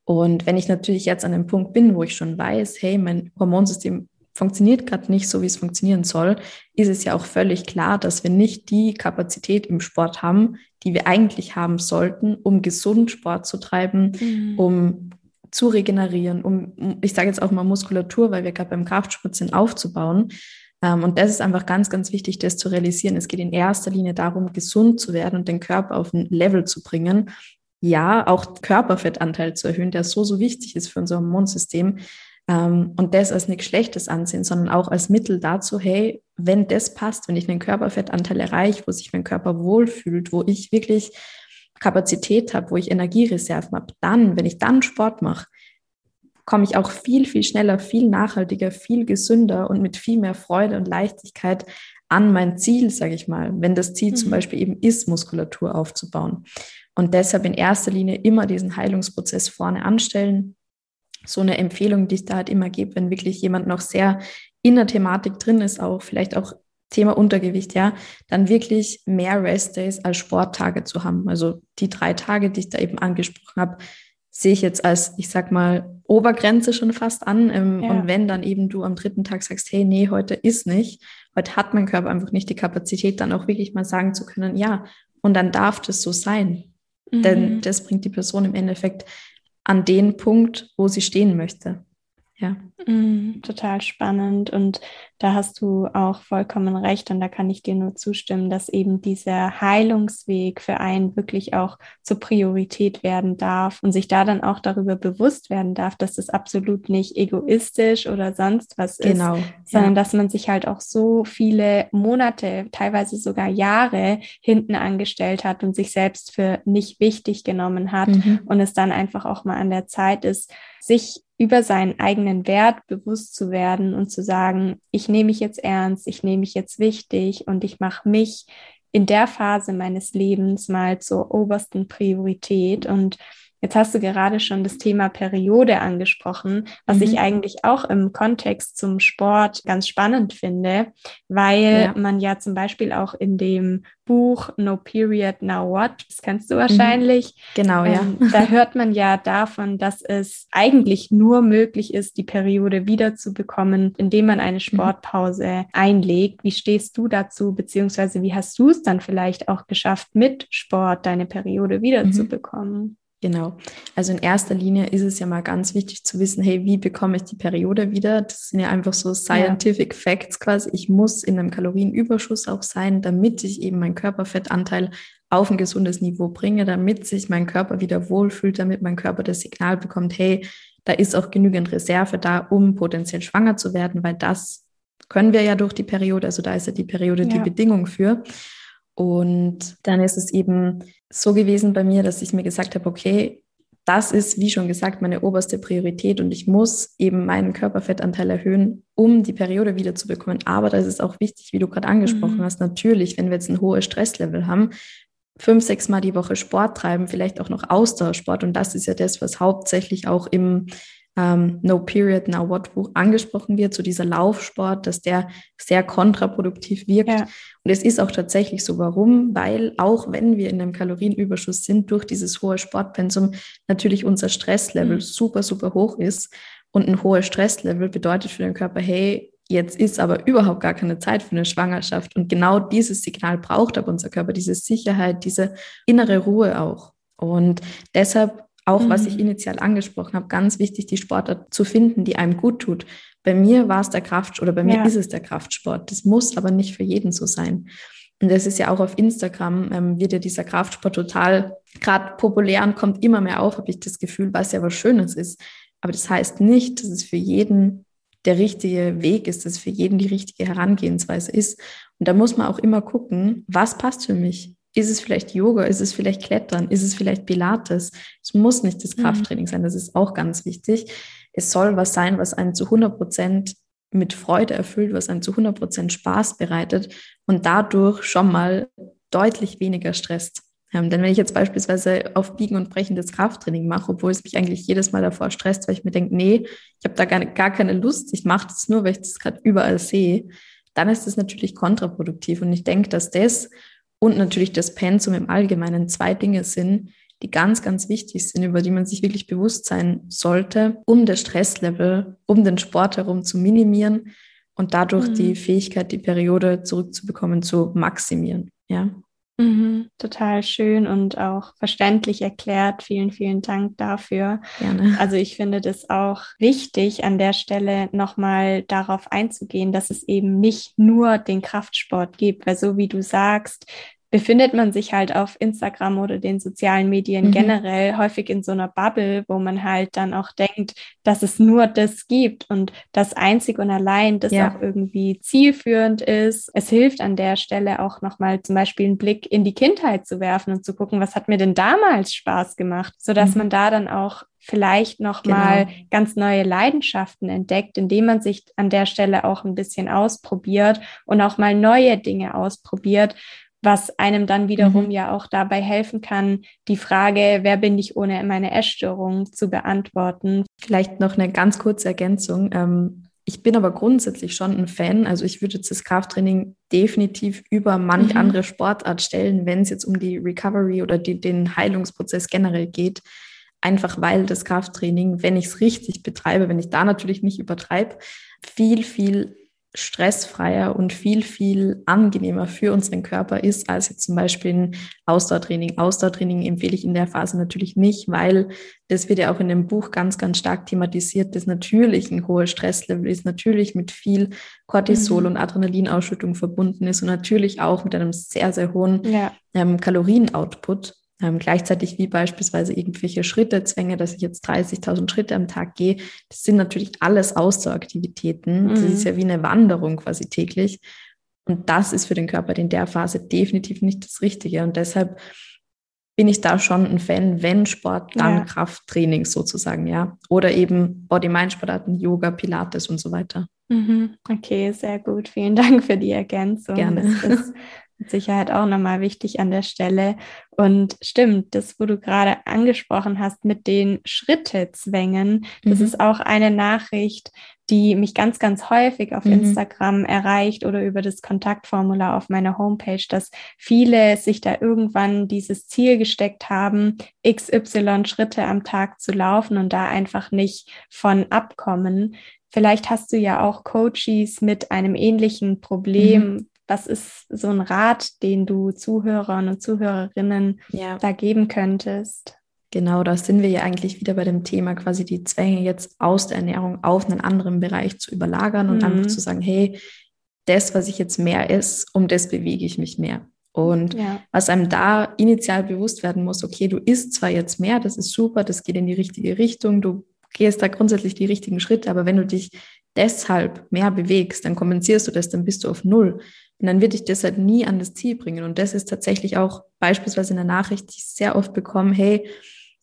Speaker 2: Und wenn ich natürlich jetzt an dem Punkt bin, wo ich schon weiß, hey, mein Hormonsystem funktioniert gerade nicht so, wie es funktionieren soll, ist es ja auch völlig klar, dass wir nicht die Kapazität im Sport haben, die wir eigentlich haben sollten, um gesund Sport zu treiben, mhm. um zu regenerieren, um, ich sage jetzt auch mal Muskulatur, weil wir gerade beim Kraftsport sind, aufzubauen. Ähm, und das ist einfach ganz, ganz wichtig, das zu realisieren. Es geht in erster Linie darum, gesund zu werden und den Körper auf ein Level zu bringen. Ja, auch Körperfettanteil zu erhöhen, der so, so wichtig ist für unser Hormonsystem. Ähm, und das als nichts Schlechtes ansehen, sondern auch als Mittel dazu, hey, wenn das passt, wenn ich einen Körperfettanteil erreiche, wo sich mein Körper wohlfühlt, wo ich wirklich Kapazität habe, wo ich Energiereserven habe, dann, wenn ich dann Sport mache, komme ich auch viel, viel schneller, viel nachhaltiger, viel gesünder und mit viel mehr Freude und Leichtigkeit an mein Ziel, sage ich mal, wenn das Ziel mhm. zum Beispiel eben ist, Muskulatur aufzubauen. Und deshalb in erster Linie immer diesen Heilungsprozess vorne anstellen, so eine Empfehlung, die ich da halt immer gebe, wenn wirklich jemand noch sehr in der Thematik drin ist, auch vielleicht auch Thema Untergewicht, ja, dann wirklich mehr Restdays als Sporttage zu haben. Also die drei Tage, die ich da eben angesprochen habe, sehe ich jetzt als, ich sag mal, Obergrenze schon fast an. Ähm, ja. Und wenn dann eben du am dritten Tag sagst, hey, nee, heute ist nicht, heute hat mein Körper einfach nicht die Kapazität, dann auch wirklich mal sagen zu können, ja, und dann darf das so sein. Mhm. Denn das bringt die Person im Endeffekt an den Punkt, wo sie stehen möchte. Ja.
Speaker 1: Mm, total spannend und da hast du auch vollkommen recht und da kann ich dir nur zustimmen, dass eben dieser Heilungsweg für einen wirklich auch zur Priorität werden darf und sich da dann auch darüber bewusst werden darf, dass das absolut nicht egoistisch oder sonst was genau, ist, sondern ja. dass man sich halt auch so viele Monate, teilweise sogar Jahre hinten angestellt hat und sich selbst für nicht wichtig genommen hat mhm. und es dann einfach auch mal an der Zeit ist, sich über seinen eigenen Wert bewusst zu werden und zu sagen, ich nehme mich jetzt ernst, ich nehme mich jetzt wichtig und ich mache mich in der Phase meines Lebens mal zur obersten Priorität. Und Jetzt hast du gerade schon das Thema Periode angesprochen, was mhm. ich eigentlich auch im Kontext zum Sport ganz spannend finde, weil ja. man ja zum Beispiel auch in dem Buch No Period Now What, das kennst du mhm. wahrscheinlich.
Speaker 2: Genau, ja.
Speaker 1: Ähm, da hört man ja davon, dass es eigentlich nur möglich ist, die Periode wiederzubekommen, indem man eine mhm. Sportpause mhm. einlegt. Wie stehst du dazu, beziehungsweise wie hast du es dann vielleicht auch geschafft, mit Sport deine Periode wiederzubekommen?
Speaker 2: Genau. Also in erster Linie ist es ja mal ganz wichtig zu wissen, hey, wie bekomme ich die Periode wieder? Das sind ja einfach so scientific ja. facts quasi. Ich muss in einem Kalorienüberschuss auch sein, damit ich eben meinen Körperfettanteil auf ein gesundes Niveau bringe, damit sich mein Körper wieder wohlfühlt, damit mein Körper das Signal bekommt, hey, da ist auch genügend Reserve da, um potenziell schwanger zu werden, weil das können wir ja durch die Periode, also da ist ja die Periode ja. die Bedingung für. Und dann ist es eben so gewesen bei mir, dass ich mir gesagt habe, okay, das ist, wie schon gesagt, meine oberste Priorität und ich muss eben meinen Körperfettanteil erhöhen, um die Periode wiederzubekommen. Aber da ist auch wichtig, wie du gerade angesprochen mhm. hast, natürlich, wenn wir jetzt ein hohes Stresslevel haben, fünf, sechs Mal die Woche Sport treiben, vielleicht auch noch Ausdauersport. Und das ist ja das, was hauptsächlich auch im ähm, No Period Now What Buch angesprochen wird, so dieser Laufsport, dass der sehr kontraproduktiv wirkt. Ja. Und es ist auch tatsächlich so. Warum? Weil auch wenn wir in einem Kalorienüberschuss sind, durch dieses hohe Sportpensum natürlich unser Stresslevel mhm. super, super hoch ist. Und ein hohes Stresslevel bedeutet für den Körper, hey, jetzt ist aber überhaupt gar keine Zeit für eine Schwangerschaft. Und genau dieses Signal braucht aber unser Körper, diese Sicherheit, diese innere Ruhe auch. Und deshalb auch mhm. was ich initial angesprochen habe, ganz wichtig, die Sportart zu finden, die einem gut tut. Bei mir war es der Kraft oder bei mir ja. ist es der Kraftsport. Das muss aber nicht für jeden so sein. Und das ist ja auch auf Instagram, ähm, wird ja dieser Kraftsport total gerade populär und kommt immer mehr auf, habe ich das Gefühl, was ja was Schönes ist. Aber das heißt nicht, dass es für jeden der richtige Weg ist, dass es für jeden die richtige Herangehensweise ist. Und da muss man auch immer gucken, was passt für mich? Ist es vielleicht Yoga? Ist es vielleicht Klettern? Ist es vielleicht Pilates? Es muss nicht das mhm. Krafttraining mhm. sein. Das ist auch ganz wichtig. Es soll was sein, was einen zu 100 Prozent mit Freude erfüllt, was einen zu 100 Prozent Spaß bereitet und dadurch schon mal deutlich weniger stresst. Ähm, denn wenn ich jetzt beispielsweise auf Biegen und Brechen das Krafttraining mache, obwohl es mich eigentlich jedes Mal davor stresst, weil ich mir denke, nee, ich habe da gar, gar keine Lust, ich mache das nur, weil ich das gerade überall sehe, dann ist das natürlich kontraproduktiv. Und ich denke, dass das und natürlich das Pensum im Allgemeinen zwei Dinge sind, die ganz, ganz wichtig sind, über die man sich wirklich bewusst sein sollte, um das Stresslevel, um den Sport herum zu minimieren und dadurch mhm. die Fähigkeit, die Periode zurückzubekommen, zu maximieren. Ja.
Speaker 1: Mhm, total schön und auch verständlich erklärt. Vielen, vielen Dank dafür. Gerne. Also ich finde das auch wichtig, an der Stelle nochmal darauf einzugehen, dass es eben nicht nur den Kraftsport gibt, weil so wie du sagst, befindet man sich halt auf Instagram oder den sozialen Medien mhm. generell häufig in so einer Bubble, wo man halt dann auch denkt, dass es nur das gibt und das einzig und allein das ja. auch irgendwie zielführend ist. Es hilft an der Stelle auch nochmal zum Beispiel einen Blick in die Kindheit zu werfen und zu gucken, was hat mir denn damals Spaß gemacht, sodass mhm. man da dann auch vielleicht nochmal genau. ganz neue Leidenschaften entdeckt, indem man sich an der Stelle auch ein bisschen ausprobiert und auch mal neue Dinge ausprobiert was einem dann wiederum mhm. ja auch dabei helfen kann, die Frage, wer bin ich ohne meine Essstörung zu beantworten.
Speaker 2: Vielleicht noch eine ganz kurze Ergänzung. Ähm, ich bin aber grundsätzlich schon ein Fan. Also ich würde jetzt das Krafttraining definitiv über manch mhm. andere Sportart stellen, wenn es jetzt um die Recovery oder die, den Heilungsprozess generell geht. Einfach weil das Krafttraining, wenn ich es richtig betreibe, wenn ich da natürlich nicht übertreibe, viel, viel stressfreier und viel, viel angenehmer für unseren Körper ist, als jetzt zum Beispiel ein Ausdauertraining. Ausdauertraining empfehle ich in der Phase natürlich nicht, weil das wird ja auch in dem Buch ganz, ganz stark thematisiert, das natürlich ein hohes Stresslevel ist, natürlich mit viel Cortisol mhm. und Adrenalinausschüttung verbunden ist und natürlich auch mit einem sehr, sehr hohen ja. ähm, Kalorienoutput. Ähm, gleichzeitig wie beispielsweise irgendwelche Schrittezwänge, dass ich jetzt 30.000 Schritte am Tag gehe. Das sind natürlich alles Ausdaueraktivitäten. Mhm. Das ist ja wie eine Wanderung quasi täglich. Und das ist für den Körper in der Phase definitiv nicht das Richtige. Und deshalb bin ich da schon ein Fan, wenn Sport, dann ja. Krafttraining sozusagen, ja. Oder eben Body-Mind-Sportarten, Yoga, Pilates und so weiter.
Speaker 1: Mhm. Okay, sehr gut. Vielen Dank für die Ergänzung.
Speaker 2: Gerne.
Speaker 1: Das ist mit Sicherheit auch nochmal wichtig an der Stelle. Und stimmt, das, wo du gerade angesprochen hast mit den Schrittezwängen, das mhm. ist auch eine Nachricht, die mich ganz, ganz häufig auf mhm. Instagram erreicht oder über das Kontaktformular auf meiner Homepage, dass viele sich da irgendwann dieses Ziel gesteckt haben, XY Schritte am Tag zu laufen und da einfach nicht von abkommen. Vielleicht hast du ja auch Coaches mit einem ähnlichen Problem, mhm. Was ist so ein Rat, den du Zuhörern und Zuhörerinnen ja. da geben könntest?
Speaker 2: Genau, da sind wir ja eigentlich wieder bei dem Thema, quasi die Zwänge jetzt aus der Ernährung auf einen anderen Bereich zu überlagern und mhm. einfach zu sagen, hey, das, was ich jetzt mehr ist, um das bewege ich mich mehr. Und ja. was einem da initial bewusst werden muss, okay, du isst zwar jetzt mehr, das ist super, das geht in die richtige Richtung, du gehst da grundsätzlich die richtigen Schritte, aber wenn du dich deshalb mehr bewegst, dann kompensierst du das, dann bist du auf Null. Und dann wird dich das halt nie an das Ziel bringen. Und das ist tatsächlich auch beispielsweise in der Nachricht, die ich sehr oft bekomme, hey,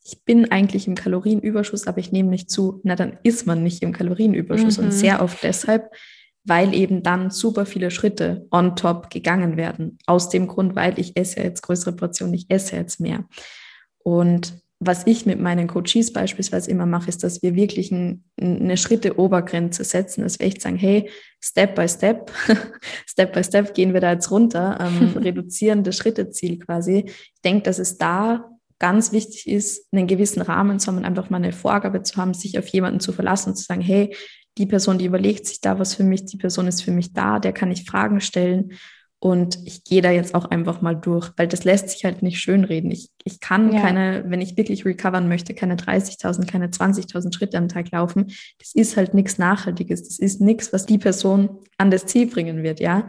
Speaker 2: ich bin eigentlich im Kalorienüberschuss, aber ich nehme nicht zu. Na, dann ist man nicht im Kalorienüberschuss. Mhm. Und sehr oft deshalb, weil eben dann super viele Schritte on top gegangen werden. Aus dem Grund, weil ich esse jetzt größere Portionen, ich esse jetzt mehr. Und was ich mit meinen Coaches beispielsweise immer mache, ist, dass wir wirklich ein, eine Schritte-Obergrenze setzen, dass wir echt sagen, hey, Step by Step, Step by Step gehen wir da jetzt runter, ähm, reduzieren das Schritteziel quasi. Ich denke, dass es da ganz wichtig ist, einen gewissen Rahmen zu haben und einfach mal eine Vorgabe zu haben, sich auf jemanden zu verlassen und zu sagen, hey, die Person, die überlegt sich da was für mich, die Person ist für mich da, der kann ich Fragen stellen und ich gehe da jetzt auch einfach mal durch, weil das lässt sich halt nicht schönreden. Ich, ich kann ja. keine, wenn ich wirklich recovern möchte, keine 30.000, keine 20.000 Schritte am Tag laufen. Das ist halt nichts Nachhaltiges. Das ist nichts, was die Person an das Ziel bringen wird, ja.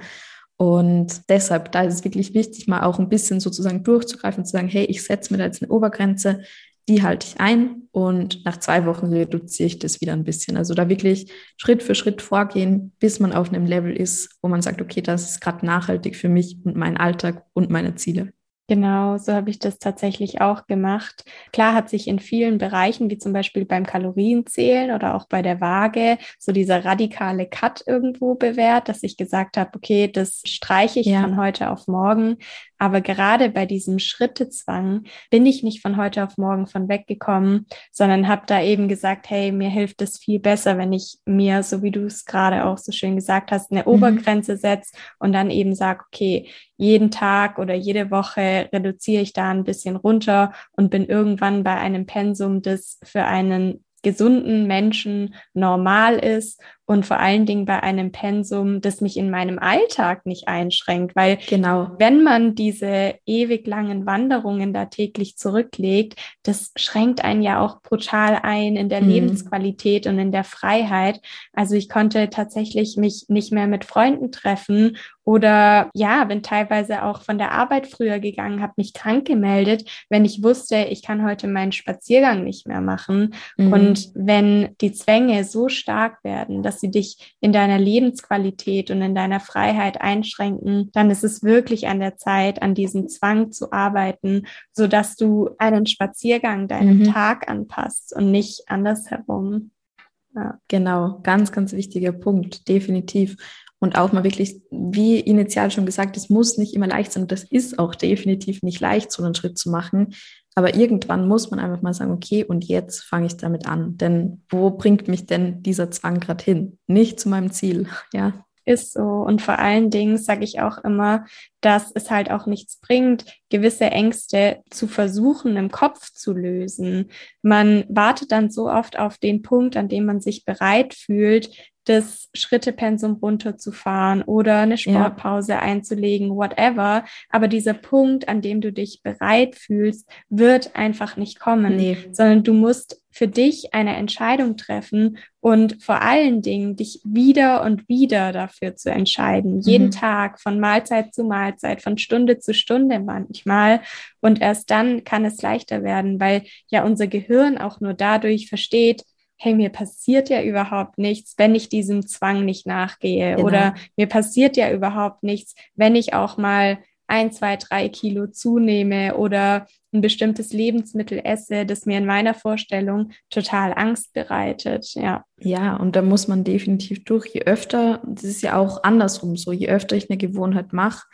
Speaker 2: Und deshalb, da ist es wirklich wichtig, mal auch ein bisschen sozusagen durchzugreifen und zu sagen, hey, ich setze mir da jetzt eine Obergrenze, die halte ich ein und nach zwei Wochen reduziere ich das wieder ein bisschen. Also da wirklich Schritt für Schritt vorgehen, bis man auf einem Level ist, wo man sagt, okay, das ist gerade nachhaltig für mich und meinen Alltag und meine Ziele.
Speaker 1: Genau, so habe ich das tatsächlich auch gemacht. Klar hat sich in vielen Bereichen, wie zum Beispiel beim Kalorienzählen oder auch bei der Waage, so dieser radikale Cut irgendwo bewährt, dass ich gesagt habe, okay, das streiche ich ja. von heute auf morgen. Aber gerade bei diesem Schrittezwang bin ich nicht von heute auf morgen von weggekommen, sondern habe da eben gesagt, hey, mir hilft es viel besser, wenn ich mir, so wie du es gerade auch so schön gesagt hast, eine mhm. Obergrenze setze und dann eben sage, okay, jeden Tag oder jede Woche reduziere ich da ein bisschen runter und bin irgendwann bei einem Pensum, das für einen gesunden Menschen normal ist und vor allen Dingen bei einem Pensum, das mich in meinem Alltag nicht einschränkt, weil genau, wenn man diese ewig langen Wanderungen da täglich zurücklegt, das schränkt einen ja auch brutal ein in der mhm. Lebensqualität und in der Freiheit. Also ich konnte tatsächlich mich nicht mehr mit Freunden treffen oder ja, bin teilweise auch von der Arbeit früher gegangen, habe mich krank gemeldet, wenn ich wusste, ich kann heute meinen Spaziergang nicht mehr machen. Mhm. Und wenn die Zwänge so stark werden, dass dass sie dich in deiner Lebensqualität und in deiner Freiheit einschränken, dann ist es wirklich an der Zeit, an diesem Zwang zu arbeiten, so dass du einen Spaziergang deinem mhm. Tag anpasst und nicht andersherum.
Speaker 2: Ja. Genau, ganz, ganz wichtiger Punkt, definitiv. Und auch mal wirklich, wie initial schon gesagt, es muss nicht immer leicht sein. Und das ist auch definitiv nicht leicht, so einen Schritt zu machen. Aber irgendwann muss man einfach mal sagen, okay, und jetzt fange ich damit an. Denn wo bringt mich denn dieser Zwang gerade hin? Nicht zu meinem Ziel, ja.
Speaker 1: Ist so. Und vor allen Dingen sage ich auch immer, dass es halt auch nichts bringt, gewisse Ängste zu versuchen, im Kopf zu lösen. Man wartet dann so oft auf den Punkt, an dem man sich bereit fühlt, das Schrittepensum runterzufahren oder eine Sportpause ja. einzulegen, whatever. Aber dieser Punkt, an dem du dich bereit fühlst, wird einfach nicht kommen, nee. sondern du musst für dich eine Entscheidung treffen und vor allen Dingen dich wieder und wieder dafür zu entscheiden. Mhm. Jeden Tag, von Mahlzeit zu Mahlzeit, von Stunde zu Stunde manchmal. Und erst dann kann es leichter werden, weil ja unser Gehirn auch nur dadurch versteht, hey, mir passiert ja überhaupt nichts, wenn ich diesem Zwang nicht nachgehe. Genau. Oder mir passiert ja überhaupt nichts, wenn ich auch mal ein, zwei, drei Kilo zunehme oder ein bestimmtes Lebensmittel esse, das mir in meiner Vorstellung total Angst bereitet. Ja.
Speaker 2: Ja, und da muss man definitiv durch. Je öfter, das ist ja auch andersrum so, je öfter ich eine Gewohnheit mache,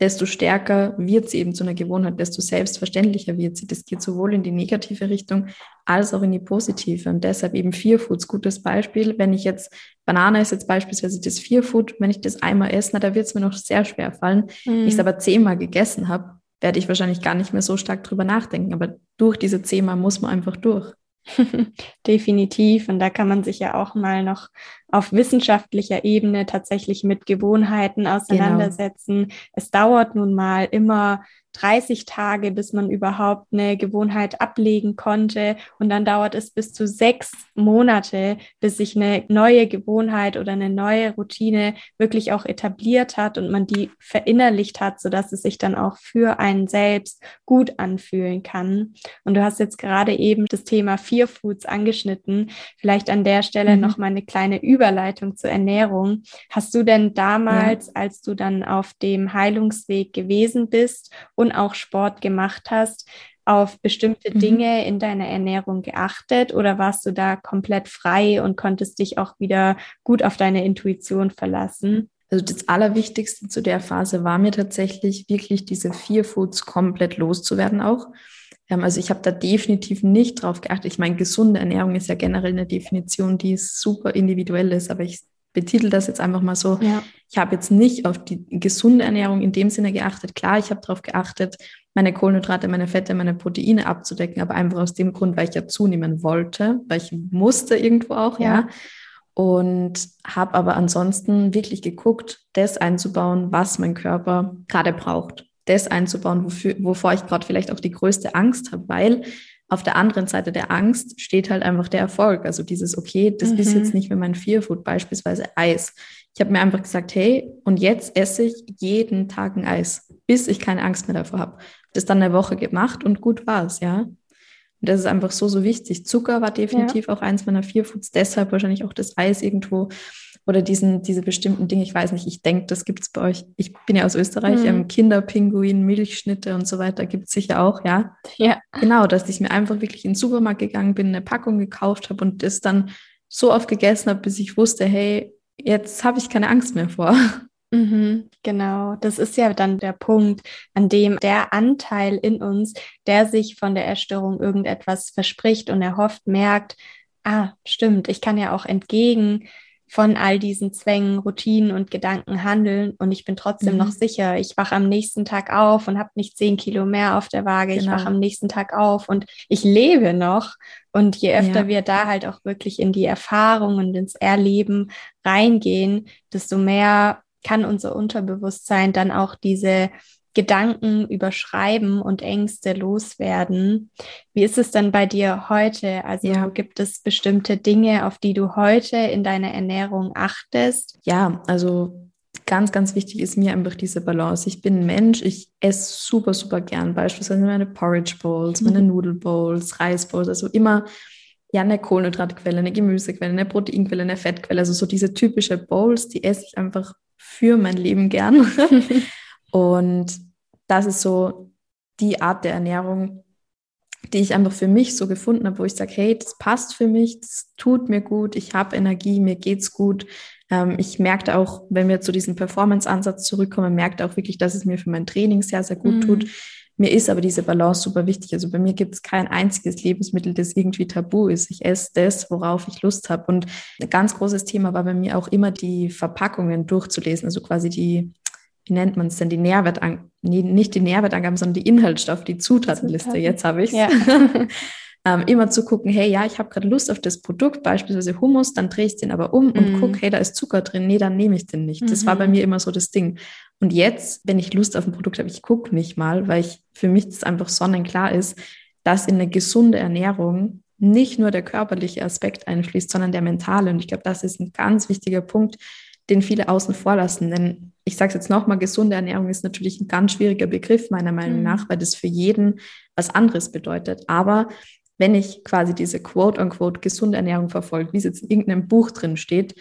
Speaker 2: desto stärker wird sie eben zu einer Gewohnheit, desto selbstverständlicher wird sie. Das geht sowohl in die negative Richtung als auch in die positive. Und deshalb eben Fear Foods, gutes Beispiel. Wenn ich jetzt, Banane ist jetzt beispielsweise das Fear Food, wenn ich das einmal esse, na, da wird es mir noch sehr schwer fallen. Mhm. Wenn ich es aber zehnmal gegessen habe, werde ich wahrscheinlich gar nicht mehr so stark drüber nachdenken. Aber durch diese zehnmal muss man einfach durch.
Speaker 1: Definitiv. Und da kann man sich ja auch mal noch auf wissenschaftlicher Ebene tatsächlich mit Gewohnheiten genau. auseinandersetzen. Genau. Es dauert nun mal immer 30 Tage, bis man überhaupt eine Gewohnheit ablegen konnte. Und dann dauert es bis zu sechs Monate, bis sich eine neue Gewohnheit oder eine neue Routine wirklich auch etabliert hat und man die verinnerlicht hat, sodass es sich dann auch für einen selbst gut anfühlen kann. Und du hast jetzt gerade eben das Thema Fear Foods angeschnitten. Vielleicht an der Stelle mhm. noch mal eine kleine Überleitung zur Ernährung. Hast du denn damals, ja. als du dann auf dem Heilungsweg gewesen bist und auch Sport gemacht hast, auf bestimmte mhm. Dinge in deiner Ernährung geachtet oder warst du da komplett frei und konntest dich auch wieder gut auf deine Intuition verlassen?
Speaker 2: Also das Allerwichtigste zu der Phase war mir tatsächlich wirklich diese vier Foods komplett loszuwerden auch. Ähm, also ich habe da definitiv nicht drauf geachtet. Ich meine, gesunde Ernährung ist ja generell eine Definition, die super individuell ist, aber ich betitel das jetzt einfach mal so. Ja. Ich habe jetzt nicht auf die gesunde Ernährung in dem Sinne geachtet. Klar, ich habe darauf geachtet, meine Kohlenhydrate, meine Fette, meine Proteine abzudecken, aber einfach aus dem Grund, weil ich ja zunehmen wollte, weil ich musste irgendwo auch, ja. ja. Und habe aber ansonsten wirklich geguckt, das einzubauen, was mein Körper gerade braucht. Das einzubauen, wofür, wovor ich gerade vielleicht auch die größte Angst habe, weil auf der anderen Seite der Angst steht halt einfach der Erfolg. Also dieses, okay, das mhm. ist jetzt nicht mehr mein Fearfood, beispielsweise Eis. Ich habe mir einfach gesagt, hey, und jetzt esse ich jeden Tag ein Eis, bis ich keine Angst mehr davor habe. Das dann eine Woche gemacht und gut war es, ja. Und das ist einfach so, so wichtig. Zucker war definitiv ja. auch eins meiner Fearfoods, deshalb wahrscheinlich auch das Eis irgendwo oder diesen, diese bestimmten Dinge, ich weiß nicht, ich denke, das gibt es bei euch. Ich bin ja aus Österreich, mhm. ähm, Kinderpinguin, Milchschnitte und so weiter gibt es sicher auch, ja. Ja. Genau, dass ich mir einfach wirklich in den Supermarkt gegangen bin, eine Packung gekauft habe und das dann so oft gegessen habe, bis ich wusste, hey, jetzt habe ich keine Angst mehr vor.
Speaker 1: Mhm, genau, das ist ja dann der Punkt, an dem der Anteil in uns, der sich von der Erstörung irgendetwas verspricht und erhofft, merkt, ah, stimmt, ich kann ja auch entgegen von all diesen Zwängen, Routinen und Gedanken handeln und ich bin trotzdem mhm. noch sicher. Ich wache am nächsten Tag auf und habe nicht zehn Kilo mehr auf der Waage. Genau. Ich wache am nächsten Tag auf und ich lebe noch. Und je öfter ja. wir da halt auch wirklich in die Erfahrung und ins Erleben reingehen, desto mehr kann unser Unterbewusstsein dann auch diese Gedanken überschreiben und Ängste loswerden. Wie ist es denn bei dir heute? Also ja. gibt es bestimmte Dinge, auf die du heute in deiner Ernährung achtest?
Speaker 2: Ja, also ganz, ganz wichtig ist mir einfach diese Balance. Ich bin ein Mensch, ich esse super, super gern beispielsweise meine Porridge Bowls, meine mhm. Nudel Bowls, Reis Bowls, also immer ja eine Kohlenhydratquelle, eine Gemüsequelle, eine Proteinquelle, eine Fettquelle, also so diese typische Bowls, die esse ich einfach für mein Leben gern. Und das ist so die Art der Ernährung, die ich einfach für mich so gefunden habe, wo ich sage, hey, das passt für mich, das tut mir gut, ich habe Energie, mir geht's gut. Ähm, ich merkte auch, wenn wir zu diesem Performance-Ansatz zurückkommen, merkte auch wirklich, dass es mir für mein Training sehr, sehr gut mhm. tut. Mir ist aber diese Balance super wichtig. Also bei mir gibt es kein einziges Lebensmittel, das irgendwie tabu ist. Ich esse das, worauf ich Lust habe. Und ein ganz großes Thema war bei mir auch immer die Verpackungen durchzulesen, also quasi die wie nennt man es denn, die Nährwertangaben, nee, nicht die Nährwertangaben, sondern die Inhaltsstoffe, die Zutatenliste, Zutaten. jetzt habe ich es. Ja. ähm, immer zu gucken, hey, ja, ich habe gerade Lust auf das Produkt, beispielsweise Hummus, dann drehe ich den aber um und mm. gucke, hey, da ist Zucker drin, nee, dann nehme ich den nicht. Das war bei mhm. mir immer so das Ding. Und jetzt, wenn ich Lust auf ein Produkt habe, ich gucke nicht mal, weil ich für mich das einfach sonnenklar ist, dass in eine gesunde Ernährung nicht nur der körperliche Aspekt einfließt, sondern der mentale. Und ich glaube, das ist ein ganz wichtiger Punkt, den viele außen vor lassen. Denn ich sage es jetzt nochmal, gesunde Ernährung ist natürlich ein ganz schwieriger Begriff meiner Meinung mhm. nach, weil das für jeden was anderes bedeutet. Aber wenn ich quasi diese quote-unquote gesunde Ernährung verfolge, wie es jetzt in irgendeinem Buch drin steht,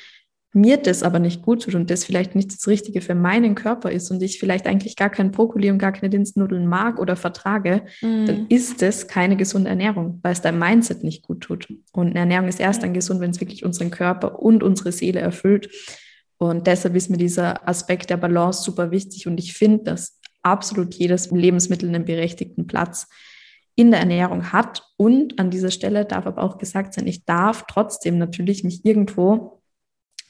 Speaker 2: mir das aber nicht gut tut und das vielleicht nicht das Richtige für meinen Körper ist und ich vielleicht eigentlich gar kein Brokkoli und gar keine Dinsennudeln mag oder vertrage, mm. dann ist das keine gesunde Ernährung, weil es dein Mindset nicht gut tut. Und eine Ernährung ist erst dann gesund, wenn es wirklich unseren Körper und unsere Seele erfüllt. Und deshalb ist mir dieser Aspekt der Balance super wichtig. Und ich finde, dass absolut jedes Lebensmittel einen berechtigten Platz in der Ernährung hat. Und an dieser Stelle darf aber auch gesagt sein, ich darf trotzdem natürlich mich irgendwo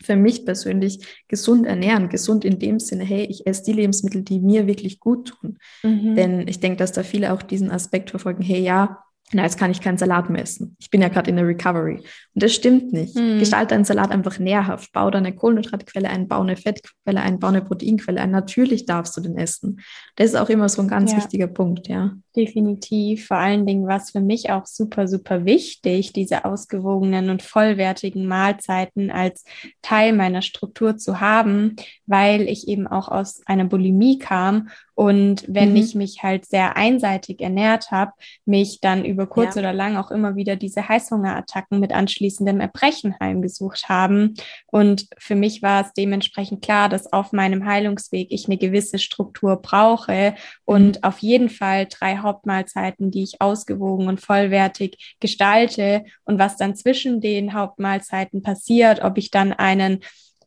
Speaker 2: für mich persönlich gesund ernähren. Gesund in dem Sinne, hey, ich esse die Lebensmittel, die mir wirklich gut tun. Mhm. Denn ich denke, dass da viele auch diesen Aspekt verfolgen, hey, ja, na, jetzt kann ich keinen Salat mehr essen. Ich bin ja gerade in der Recovery. Und das stimmt nicht. Mhm. Gestalte deinen Salat einfach nährhaft. Bau da eine Kohlenhydratquelle ein, bau eine Fettquelle ein, bau eine Proteinquelle ein. Natürlich darfst du den essen. Das ist auch immer so ein ganz ja. wichtiger Punkt, ja.
Speaker 1: Definitiv. Vor allen Dingen war es für mich auch super, super wichtig, diese ausgewogenen und vollwertigen Mahlzeiten als Teil meiner Struktur zu haben, weil ich eben auch aus einer Bulimie kam und wenn mhm. ich mich halt sehr einseitig ernährt habe, mich dann über kurz ja. oder lang auch immer wieder diese Heißhungerattacken mit anschließendem Erbrechen heimgesucht haben. Und für mich war es dementsprechend klar, dass auf meinem Heilungsweg ich eine gewisse Struktur brauche und mhm. auf jeden Fall drei Hauptmahlzeiten, die ich ausgewogen und vollwertig gestalte und was dann zwischen den Hauptmahlzeiten passiert, ob ich dann einen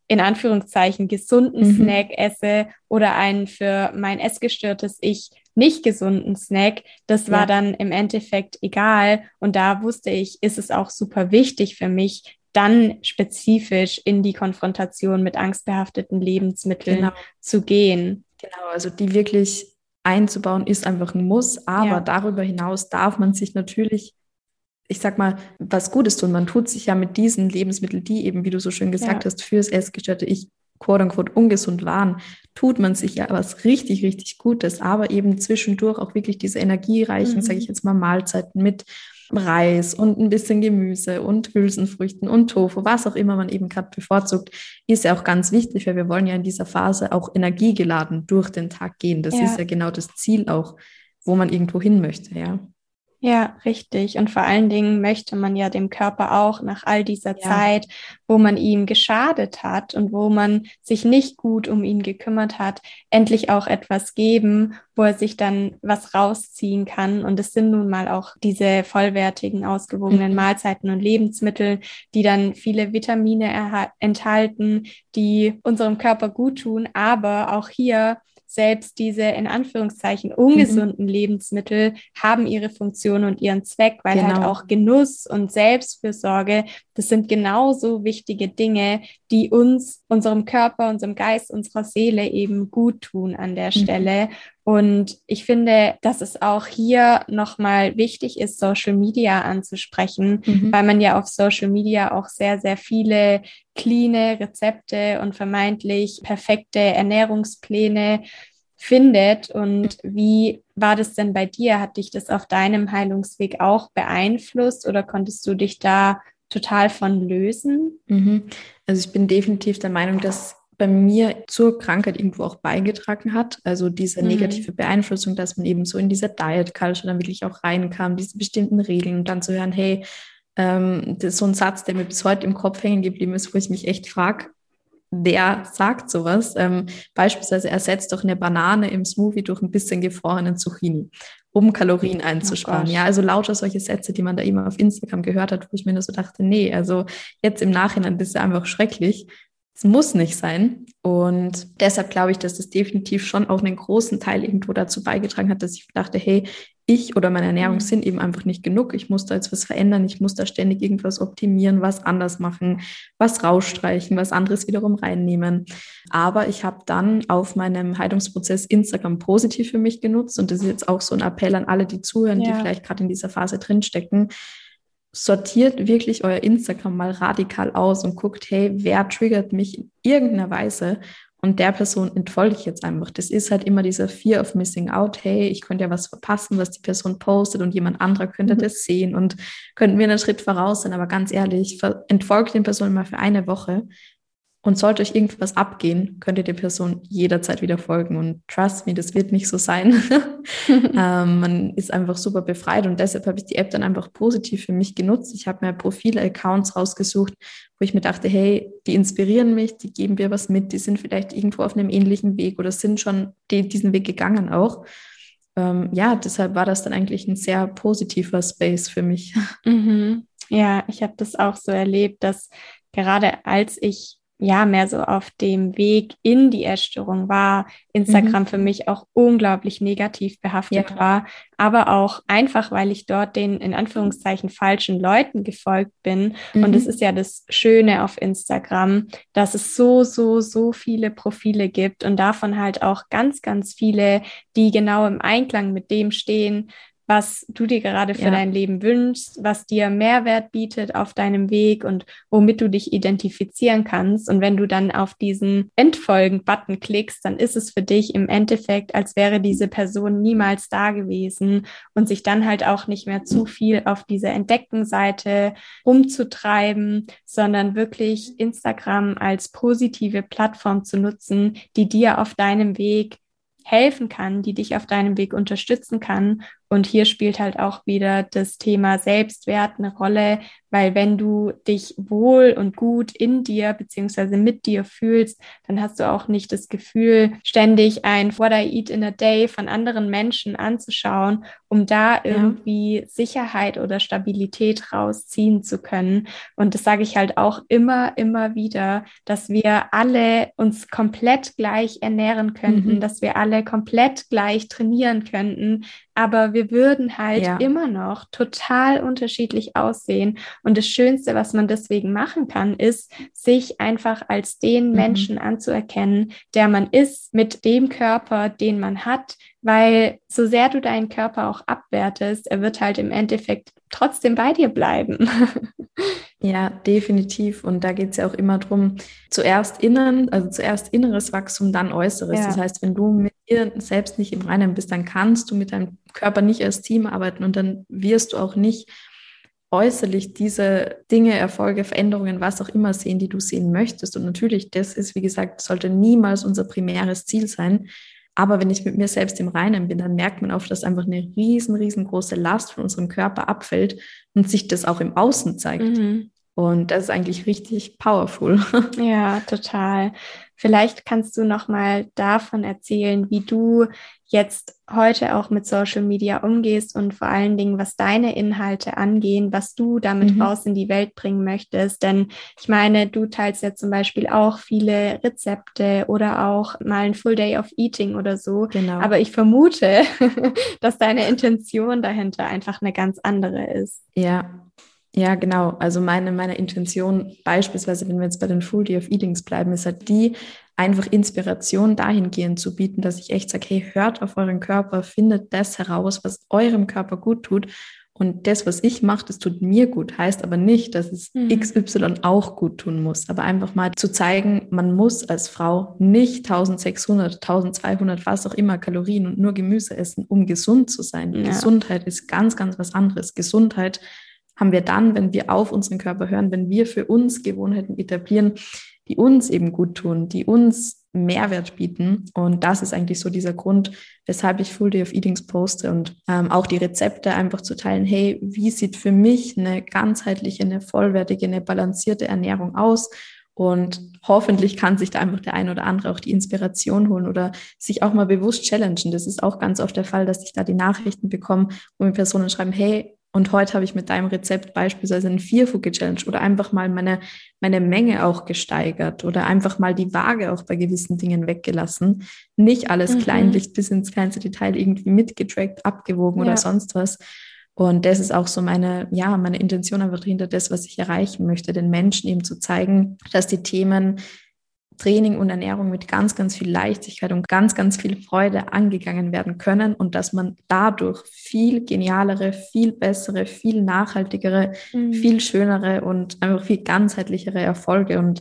Speaker 1: in Anführungszeichen gesunden mhm. Snack esse oder einen für mein essgestörtes Ich nicht gesunden Snack, das war ja. dann im Endeffekt egal. Und da wusste ich, ist es auch super wichtig für mich, dann spezifisch in die Konfrontation mit angstbehafteten Lebensmitteln genau. zu gehen.
Speaker 2: Genau, also die wirklich einzubauen, ist einfach ein Muss. Aber ja. darüber hinaus darf man sich natürlich, ich sag mal, was Gutes tun. Man tut sich ja mit diesen Lebensmitteln, die eben, wie du so schön gesagt ja. hast, fürs essgestörte Ich quote unquote ungesund waren, tut man sich ja was richtig, richtig Gutes, aber eben zwischendurch auch wirklich diese energiereichen, mhm. sage ich jetzt mal, Mahlzeiten mit Reis und ein bisschen Gemüse und Hülsenfrüchten und Tofu, was auch immer man eben gerade bevorzugt, ist ja auch ganz wichtig, weil wir wollen ja in dieser Phase auch energiegeladen durch den Tag gehen. Das ja. ist ja genau das Ziel auch, wo man irgendwo hin möchte, ja.
Speaker 1: Ja, richtig. Und vor allen Dingen möchte man ja dem Körper auch nach all dieser ja. Zeit, wo man ihm geschadet hat und wo man sich nicht gut um ihn gekümmert hat, endlich auch etwas geben, wo er sich dann was rausziehen kann. Und es sind nun mal auch diese vollwertigen, ausgewogenen mhm. Mahlzeiten und Lebensmittel, die dann viele Vitamine enthalten, die unserem Körper gut tun, aber auch hier selbst diese in Anführungszeichen ungesunden mhm. Lebensmittel haben ihre Funktion und ihren Zweck, weil halt genau. halt auch Genuss und Selbstfürsorge, das sind genauso wichtige Dinge, die uns, unserem Körper, unserem Geist, unserer Seele eben gut tun an der mhm. Stelle. Und ich finde, dass es auch hier nochmal wichtig ist, Social Media anzusprechen, mhm. weil man ja auf Social Media auch sehr, sehr viele clean Rezepte und vermeintlich perfekte Ernährungspläne findet. Und wie war das denn bei dir? Hat dich das auf deinem Heilungsweg auch beeinflusst oder konntest du dich da total von lösen?
Speaker 2: Mhm. Also ich bin definitiv der Meinung, dass bei mir zur Krankheit irgendwo auch beigetragen hat. Also diese mhm. negative Beeinflussung, dass man eben so in dieser Diet Culture dann wirklich auch reinkam, diese bestimmten Regeln und dann zu hören, hey, ähm, das ist so ein Satz, der mir bis heute im Kopf hängen geblieben ist, wo ich mich echt frage, wer sagt sowas? Ähm, beispielsweise ersetzt doch eine Banane im Smoothie durch ein bisschen gefrorenen Zucchini, um Kalorien oh einzusparen. Oh ja, also lauter solche Sätze, die man da immer auf Instagram gehört hat, wo ich mir nur so dachte, nee, also jetzt im Nachhinein, das ist einfach schrecklich. Es muss nicht sein. Und deshalb glaube ich, dass das definitiv schon auch einen großen Teil irgendwo dazu beigetragen hat, dass ich dachte, hey, ich oder meine Ernährung mhm. sind eben einfach nicht genug. Ich muss da jetzt was verändern. Ich muss da ständig irgendwas optimieren, was anders machen, was rausstreichen, was anderes wiederum reinnehmen. Aber ich habe dann auf meinem Heilungsprozess Instagram positiv für mich genutzt. Und das ist jetzt auch so ein Appell an alle, die zuhören, ja. die vielleicht gerade in dieser Phase drinstecken sortiert wirklich euer Instagram mal radikal aus und guckt, hey, wer triggert mich in irgendeiner Weise? Und der Person entfolge ich jetzt einfach. Das ist halt immer dieser Fear of Missing Out. Hey, ich könnte ja was verpassen, was die Person postet und jemand anderer könnte mhm. das sehen und könnten wir einen Schritt voraus sein. Aber ganz ehrlich, entfolgt den Personen mal für eine Woche und sollte euch irgendwas abgehen, könnt ihr der Person jederzeit wieder folgen. Und trust me, das wird nicht so sein. ähm, man ist einfach super befreit und deshalb habe ich die App dann einfach positiv für mich genutzt. Ich habe mir Profile, Accounts rausgesucht, wo ich mir dachte, hey, die inspirieren mich, die geben mir was mit, die sind vielleicht irgendwo auf einem ähnlichen Weg oder sind schon die, diesen Weg gegangen auch. Ähm, ja, deshalb war das dann eigentlich ein sehr positiver Space für mich.
Speaker 1: Mhm. Ja, ich habe das auch so erlebt, dass gerade als ich ja mehr so auf dem Weg in die Essstörung war Instagram mhm. für mich auch unglaublich negativ behaftet ja. war, aber auch einfach, weil ich dort den in Anführungszeichen falschen Leuten gefolgt bin. Mhm. Und es ist ja das Schöne auf Instagram, dass es so, so, so viele Profile gibt und davon halt auch ganz, ganz viele, die genau im Einklang mit dem stehen, was du dir gerade für ja. dein Leben wünschst, was dir Mehrwert bietet auf deinem Weg und womit du dich identifizieren kannst. Und wenn du dann auf diesen Entfolgen-Button klickst, dann ist es für dich im Endeffekt, als wäre diese Person niemals da gewesen und sich dann halt auch nicht mehr zu viel auf dieser Entdecken-Seite rumzutreiben, sondern wirklich Instagram als positive Plattform zu nutzen, die dir auf deinem Weg helfen kann, die dich auf deinem Weg unterstützen kann und hier spielt halt auch wieder das Thema Selbstwert eine Rolle, weil wenn du dich wohl und gut in dir beziehungsweise mit dir fühlst, dann hast du auch nicht das Gefühl, ständig ein What I Eat in a Day von anderen Menschen anzuschauen, um da irgendwie ja. Sicherheit oder Stabilität rausziehen zu können. Und das sage ich halt auch immer, immer wieder, dass wir alle uns komplett gleich ernähren könnten, mhm. dass wir alle komplett gleich trainieren könnten, aber wir würden halt ja. immer noch total unterschiedlich aussehen. Und das Schönste, was man deswegen machen kann, ist, sich einfach als den mhm. Menschen anzuerkennen, der man ist, mit dem Körper, den man hat, weil so sehr du deinen Körper auch abwertest, er wird halt im Endeffekt trotzdem bei dir bleiben.
Speaker 2: ja, definitiv. Und da geht es ja auch immer darum, zuerst innen, also zuerst inneres Wachstum, dann äußeres. Ja. Das heißt, wenn du mit dir selbst nicht im Reinen bist, dann kannst du mit deinem Körper nicht als Team arbeiten und dann wirst du auch nicht äußerlich diese Dinge, Erfolge, Veränderungen, was auch immer sehen, die du sehen möchtest. Und natürlich, das ist, wie gesagt, sollte niemals unser primäres Ziel sein, Aber wenn ich mit mir selbst im Reinen bin, dann merkt man oft, dass einfach eine riesen, riesengroße Last von unserem Körper abfällt und sich das auch im Außen zeigt. Mhm. Und das ist eigentlich richtig powerful.
Speaker 1: Ja, total. Vielleicht kannst du noch mal davon erzählen, wie du jetzt heute auch mit Social Media umgehst und vor allen Dingen, was deine Inhalte angehen, was du damit mhm. raus in die Welt bringen möchtest. Denn ich meine, du teilst ja zum Beispiel auch viele Rezepte oder auch mal ein Full Day of Eating oder so. Genau. Aber ich vermute, dass deine Intention dahinter einfach eine ganz andere ist.
Speaker 2: Ja, ja, genau. Also meine, meine Intention, beispielsweise, wenn wir jetzt bei den Full Day of Eatings bleiben, ist halt die, einfach Inspiration dahingehend zu bieten, dass ich echt sage, hey, hört auf euren Körper, findet das heraus, was eurem Körper gut tut. Und das, was ich mache, das tut mir gut, heißt aber nicht, dass es mhm. XY auch gut tun muss. Aber einfach mal zu zeigen, man muss als Frau nicht 1600, 1200, was auch immer Kalorien und nur Gemüse essen, um gesund zu sein. Ja. Gesundheit ist ganz, ganz was anderes. Gesundheit haben wir dann, wenn wir auf unseren Körper hören, wenn wir für uns Gewohnheiten etablieren, die uns eben gut tun, die uns Mehrwert bieten. Und das ist eigentlich so dieser Grund, weshalb ich Full Day of Eatings poste und ähm, auch die Rezepte einfach zu teilen. Hey, wie sieht für mich eine ganzheitliche, eine vollwertige, eine balancierte Ernährung aus? Und hoffentlich kann sich da einfach der ein oder andere auch die Inspiration holen oder sich auch mal bewusst challengen. Das ist auch ganz oft der Fall, dass ich da die Nachrichten bekomme, wo mir Personen schreiben, hey, und heute habe ich mit deinem Rezept beispielsweise einen Vierfuge-Challenge oder einfach mal meine, meine Menge auch gesteigert oder einfach mal die Waage auch bei gewissen Dingen weggelassen. Nicht alles mhm. kleinlich bis ins kleinste Detail irgendwie mitgetrackt, abgewogen ja. oder sonst was. Und das ist auch so meine, ja, meine Intention einfach dahinter, das, was ich erreichen möchte, den Menschen eben zu zeigen, dass die Themen Training und Ernährung mit ganz, ganz viel Leichtigkeit und ganz, ganz viel Freude angegangen werden können und dass man dadurch viel genialere, viel bessere, viel nachhaltigere, mhm. viel schönere und einfach viel ganzheitlichere Erfolge und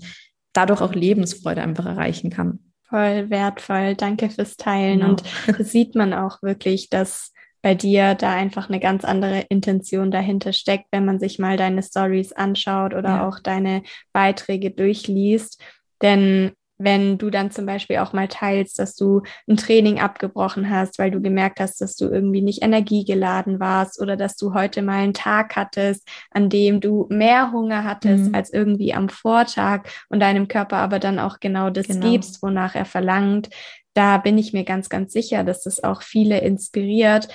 Speaker 2: dadurch auch Lebensfreude einfach erreichen kann.
Speaker 1: Voll wertvoll. Danke fürs Teilen. Genau. Und das sieht man auch wirklich, dass bei dir da einfach eine ganz andere Intention dahinter steckt, wenn man sich mal deine Stories anschaut oder ja. auch deine Beiträge durchliest denn wenn du dann zum Beispiel auch mal teilst, dass du ein Training abgebrochen hast, weil du gemerkt hast, dass du irgendwie nicht energiegeladen warst oder dass du heute mal einen Tag hattest, an dem du mehr Hunger hattest mhm. als irgendwie am Vortag und deinem Körper aber dann auch genau das genau. gibst, wonach er verlangt, da bin ich mir ganz, ganz sicher, dass das auch viele inspiriert,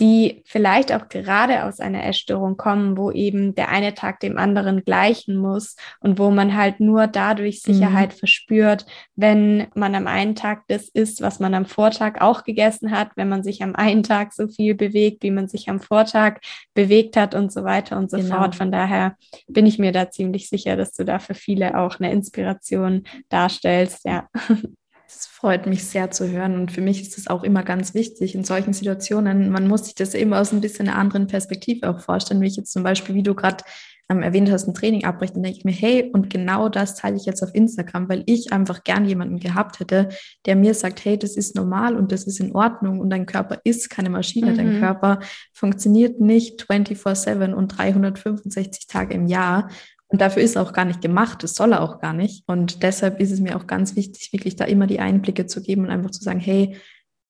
Speaker 1: die vielleicht auch gerade aus einer Essstörung kommen, wo eben der eine Tag dem anderen gleichen muss und wo man halt nur dadurch mhm. Sicherheit mhm. verspürt, wenn man am einen Tag das isst, was man am Vortag auch gegessen hat, wenn man sich am einen Tag so viel bewegt, wie man sich am Vortag bewegt hat und so weiter und so genau. fort. Von daher bin ich mir da ziemlich sicher, dass du da für viele auch eine Inspiration darstellst. Ja.
Speaker 2: Es freut mich sehr zu hören und für mich ist es auch immer ganz wichtig in solchen Situationen. Man muss sich das immer aus ein bisschen einer anderen Perspektive auch vorstellen, wie ich jetzt zum Beispiel, wie du gerade ähm, erwähnt hast, ein Training abbrechen, dann denke ich mir, hey, und genau das teile ich jetzt auf Instagram, weil ich einfach gern jemanden gehabt hätte, der mir sagt, hey, das ist normal und das ist in Ordnung und dein Körper ist keine Maschine, mhm. dein Körper funktioniert nicht 24/7 und 365 Tage im Jahr und dafür ist er auch gar nicht gemacht, das soll er auch gar nicht. Und deshalb ist es mir auch ganz wichtig, wirklich da immer die Einblicke zu geben und einfach zu sagen, hey,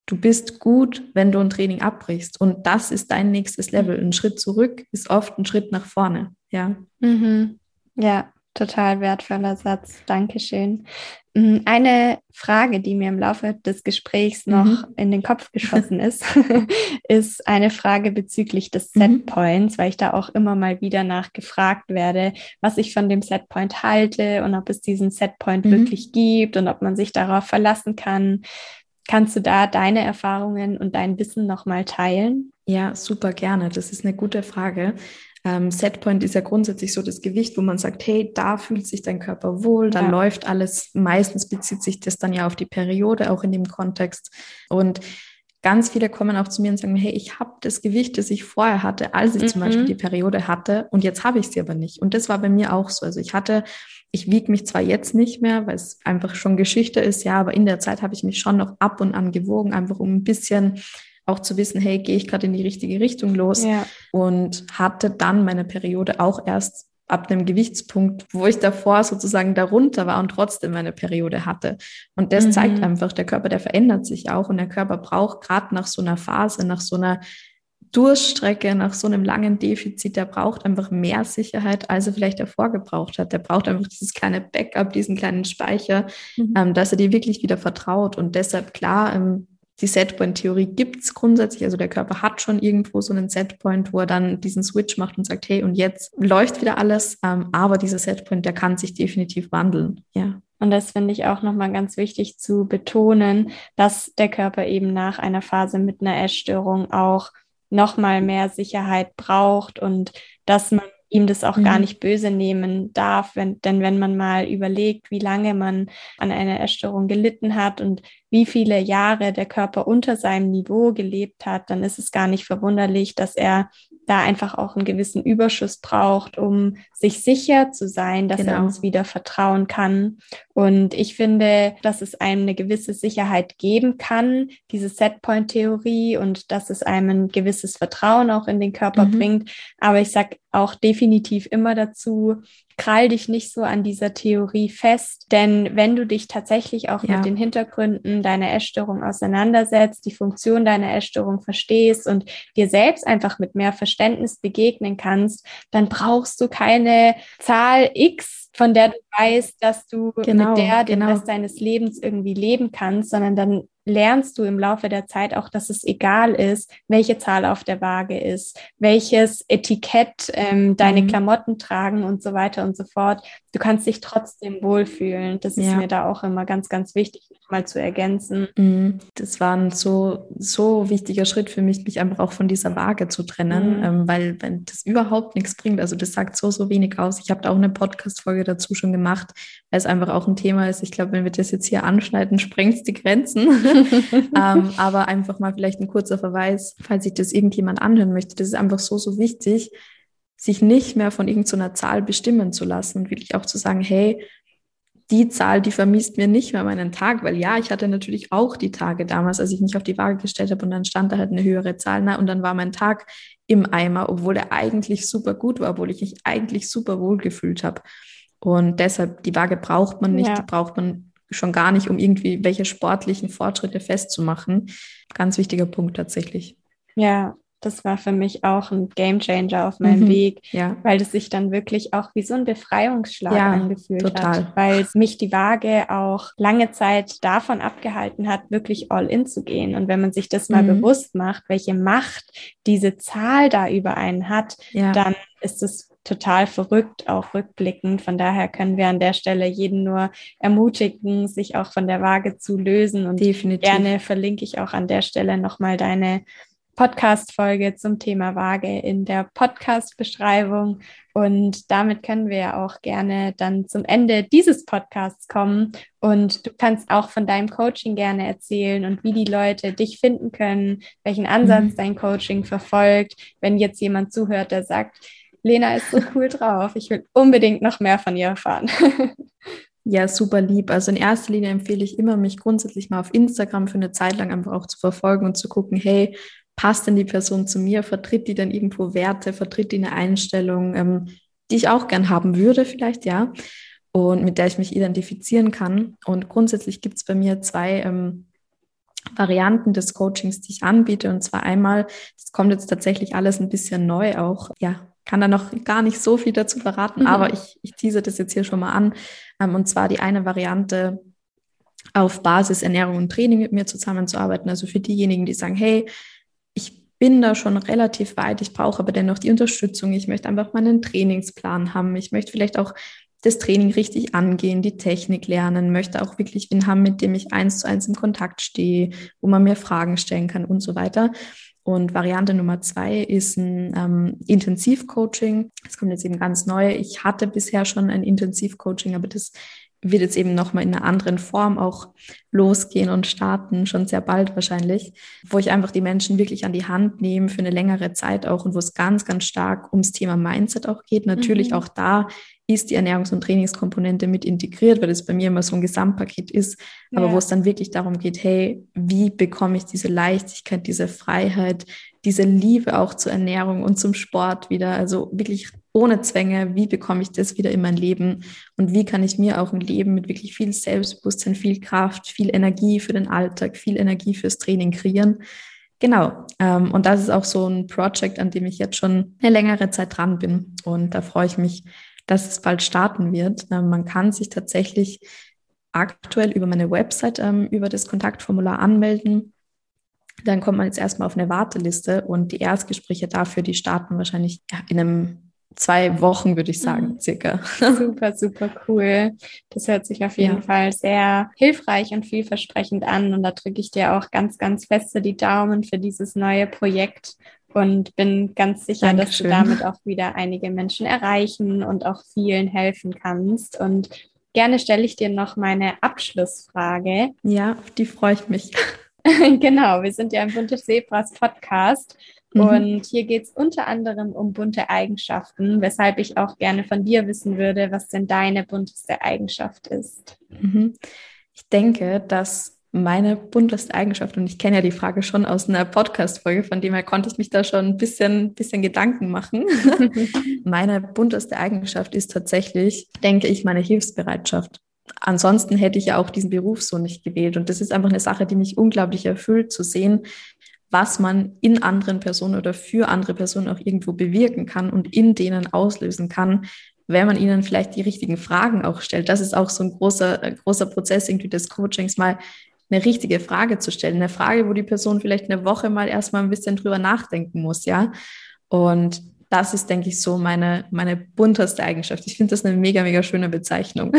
Speaker 2: du bist gut, wenn du ein Training abbrichst. Und das ist dein nächstes Level. Ein Schritt zurück ist oft ein Schritt nach vorne. Ja.
Speaker 1: Mhm. Ja, total wertvoller Satz. Dankeschön. Mhm, eine Frage, die mir im Laufe des Gesprächs noch mhm. in den Kopf geschossen ist, ist eine Frage bezüglich des mhm. Setpoints, weil ich da auch immer mal wieder nachgefragt werde, was ich von dem Setpoint halte und ob es diesen Setpoint mhm. wirklich gibt und ob man sich darauf verlassen kann. Kannst du da deine Erfahrungen und dein Wissen nochmal teilen?
Speaker 2: Ja, super gerne. Das ist eine gute Frage. Ähm, Setpoint ist ja grundsätzlich so das Gewicht, wo man sagt, hey, da fühlt sich dein Körper wohl, da ja. läuft alles. Meistens bezieht sich das dann ja auf die Periode, auch in dem Kontext. Und ganz viele kommen auch zu mir und sagen, hey, ich habe das Gewicht, das ich vorher hatte, als ich mhm. zum Beispiel die Periode hatte, und jetzt habe ich sie aber nicht. Und das war bei mir auch so. Also ich hatte, ich wiege mich zwar jetzt nicht mehr, weil es einfach schon Geschichte ist, ja, aber in der Zeit habe ich mich schon noch ab und an gewogen, einfach um ein bisschen auch zu wissen, hey, gehe ich gerade in die richtige Richtung los? Ja. Und hatte dann meine Periode auch erst ab einem Gewichtspunkt, wo ich davor sozusagen darunter war und trotzdem meine Periode hatte. Und das mhm. zeigt einfach, der Körper, der verändert sich auch und der Körper braucht gerade nach so einer Phase, nach so einer Durststrecke, nach so einem langen Defizit, der braucht einfach mehr Sicherheit, als er vielleicht davor gebraucht hat. Der braucht einfach dieses kleine Backup, diesen kleinen Speicher, mhm. ähm, dass er dir wirklich wieder vertraut. Und deshalb, klar, ähm, die Setpoint-Theorie gibt es grundsätzlich. Also der Körper hat schon irgendwo so einen Setpoint, wo er dann diesen Switch macht und sagt, hey, und jetzt läuft wieder alles. Ähm, aber dieser Setpoint, der kann sich definitiv wandeln. Ja.
Speaker 1: Und das finde ich auch nochmal ganz wichtig zu betonen, dass der Körper eben nach einer Phase mit einer Essstörung auch nochmal mehr Sicherheit braucht und dass man ihm das auch mhm. gar nicht böse nehmen darf, wenn, denn wenn man mal überlegt, wie lange man an einer Essstörung gelitten hat und wie viele Jahre der Körper unter seinem Niveau gelebt hat, dann ist es gar nicht verwunderlich, dass er da einfach auch einen gewissen Überschuss braucht, um sich sicher zu sein, dass genau. er uns wieder vertrauen kann. Und ich finde, dass es einem eine gewisse Sicherheit geben kann, diese Setpoint-Theorie und dass es einem ein gewisses Vertrauen auch in den Körper mhm. bringt. Aber ich sage auch definitiv immer dazu, krall dich nicht so an dieser Theorie fest, denn wenn du dich tatsächlich auch ja. mit den Hintergründen deiner Essstörung auseinandersetzt, die Funktion deiner Essstörung verstehst und dir selbst einfach mit mehr Verständnis begegnen kannst, dann brauchst du keine Zahl X, von der du weißt, dass du genau, mit der den genau. Rest deines Lebens irgendwie leben kannst, sondern dann lernst du im Laufe der Zeit auch, dass es egal ist, welche Zahl auf der Waage ist, welches Etikett ähm, deine mhm. Klamotten tragen und so weiter und so fort. Du kannst dich trotzdem wohlfühlen. Das ja. ist mir da auch immer ganz, ganz wichtig, mal zu ergänzen.
Speaker 2: Mhm. Das war ein so, so wichtiger Schritt für mich, mich einfach auch von dieser Waage zu trennen, mhm. ähm, weil wenn das überhaupt nichts bringt, also das sagt so, so wenig aus. Ich habe da auch eine Podcast-Folge dazu schon gemacht, weil es einfach auch ein Thema ist. Ich glaube, wenn wir das jetzt hier anschneiden, sprengt es die Grenzen. ähm, aber einfach mal vielleicht ein kurzer Verweis, falls sich das irgendjemand anhören möchte. Das ist einfach so, so wichtig, sich nicht mehr von irgendeiner Zahl bestimmen zu lassen und wirklich auch zu sagen, hey, die Zahl, die vermisst mir nicht mehr meinen Tag, weil ja, ich hatte natürlich auch die Tage damals, als ich mich auf die Waage gestellt habe und dann stand da halt eine höhere Zahl na, und dann war mein Tag im Eimer, obwohl er eigentlich super gut war, obwohl ich mich eigentlich super wohl gefühlt habe. Und deshalb, die Waage braucht man nicht, ja. die braucht man schon gar nicht, um irgendwie welche sportlichen Fortschritte festzumachen. Ganz wichtiger Punkt tatsächlich.
Speaker 1: Ja, das war für mich auch ein Gamechanger auf meinem mhm, Weg, ja. weil es sich dann wirklich auch wie so ein Befreiungsschlag ja, angefühlt total. hat, weil mich die Waage auch lange Zeit davon abgehalten hat, wirklich all in zu gehen. Und wenn man sich das mal mhm. bewusst macht, welche Macht diese Zahl da über einen hat, ja. dann ist es total verrückt, auch rückblickend. Von daher können wir an der Stelle jeden nur ermutigen, sich auch von der Waage zu lösen. Und Definitiv. gerne verlinke ich auch an der Stelle nochmal deine Podcast-Folge zum Thema Waage in der Podcast-Beschreibung. Und damit können wir ja auch gerne dann zum Ende dieses Podcasts kommen. Und du kannst auch von deinem Coaching gerne erzählen und wie die Leute dich finden können, welchen Ansatz mhm. dein Coaching verfolgt. Wenn jetzt jemand zuhört, der sagt, Lena ist so cool drauf. Ich will unbedingt noch mehr von ihr erfahren.
Speaker 2: Ja, super lieb. Also in erster Linie empfehle ich immer, mich grundsätzlich mal auf Instagram für eine Zeit lang einfach auch zu verfolgen und zu gucken, hey, passt denn die Person zu mir? Vertritt die dann irgendwo Werte? Vertritt die eine Einstellung, ähm, die ich auch gern haben würde, vielleicht, ja, und mit der ich mich identifizieren kann? Und grundsätzlich gibt es bei mir zwei ähm, Varianten des Coachings, die ich anbiete. Und zwar einmal, das kommt jetzt tatsächlich alles ein bisschen neu auch, ja, kann da noch gar nicht so viel dazu verraten, mhm. aber ich, ich tease das jetzt hier schon mal an. Ähm, und zwar die eine Variante, auf Basis Ernährung und Training mit mir zusammenzuarbeiten. Also für diejenigen, die sagen, hey, ich bin da schon relativ weit, ich brauche aber dennoch die Unterstützung. Ich möchte einfach mal einen Trainingsplan haben. Ich möchte vielleicht auch das Training richtig angehen, die Technik lernen, möchte auch wirklich wen haben, mit dem ich eins zu eins im Kontakt stehe, wo man mir Fragen stellen kann und so weiter. Und Variante Nummer zwei ist ein ähm, Intensivcoaching. Das kommt jetzt eben ganz neu. Ich hatte bisher schon ein Intensivcoaching, aber das wird jetzt eben nochmal in einer anderen Form auch losgehen und starten, schon sehr bald wahrscheinlich, wo ich einfach die Menschen wirklich an die Hand nehme für eine längere Zeit auch und wo es ganz, ganz stark ums Thema Mindset auch geht. Natürlich mhm. auch da ist die Ernährungs- und Trainingskomponente mit integriert, weil das bei mir immer so ein Gesamtpaket ist, aber ja. wo es dann wirklich darum geht, hey, wie bekomme ich diese Leichtigkeit, diese Freiheit, diese Liebe auch zur Ernährung und zum Sport wieder, also wirklich ohne Zwänge, wie bekomme ich das wieder in mein Leben? Und wie kann ich mir auch ein Leben mit wirklich viel Selbstbewusstsein, viel Kraft, viel Energie für den Alltag, viel Energie fürs Training kreieren. Genau, ähm, und das ist auch so ein Projekt, an dem ich jetzt schon eine längere Zeit dran bin. Und da freue ich mich, dass es bald starten wird. Ähm, man kann sich tatsächlich aktuell über meine Website ähm, über das Kontaktformular anmelden. Dann kommt man jetzt erstmal auf eine Warteliste und die Erstgespräche dafür, die starten wahrscheinlich in einem zwei Wochen, würde ich sagen, mhm. circa.
Speaker 1: Super, super cool. Das hört sich auf jeden ja. Fall sehr hilfreich und vielversprechend an. Und da drücke ich dir auch ganz, ganz feste die Daumen für dieses neue Projekt und bin ganz sicher, Dankeschön. dass du damit auch wieder einige Menschen erreichen und auch vielen helfen kannst. Und gerne stelle ich dir noch meine Abschlussfrage.
Speaker 2: Ja, auf die freue ich mich.
Speaker 1: genau, wir sind ja im Bunte Zebras Podcast Mhm. Und hier geht es unter anderem um bunte Eigenschaften, weshalb ich auch gerne von dir wissen würde, was denn deine bunteste Eigenschaft ist.
Speaker 2: Mhm. Ich denke, dass meine bunteste Eigenschaft, und ich kenne ja die Frage schon aus einer Podcast-Folge, von dem her konnte ich mich da schon ein bisschen, bisschen Gedanken machen. meine bunteste Eigenschaft ist tatsächlich, denke ich, meine Hilfsbereitschaft. Ansonsten hätte ich ja auch diesen Beruf so nicht gewählt. Und das ist einfach eine Sache, die mich unglaublich erfüllt, zu sehen, was man in anderen Personen oder für andere Personen auch irgendwo bewirken kann und in denen auslösen kann, wenn man ihnen vielleicht die richtigen Fragen auch stellt. Das ist auch so ein großer, großer Prozess irgendwie des Coachings, mal eine richtige Frage zu stellen. Eine Frage, wo die Person vielleicht eine Woche mal erstmal ein bisschen drüber nachdenken muss, ja. Und das ist, denke ich, so meine, meine bunteste Eigenschaft. Ich finde das eine mega, mega schöne Bezeichnung.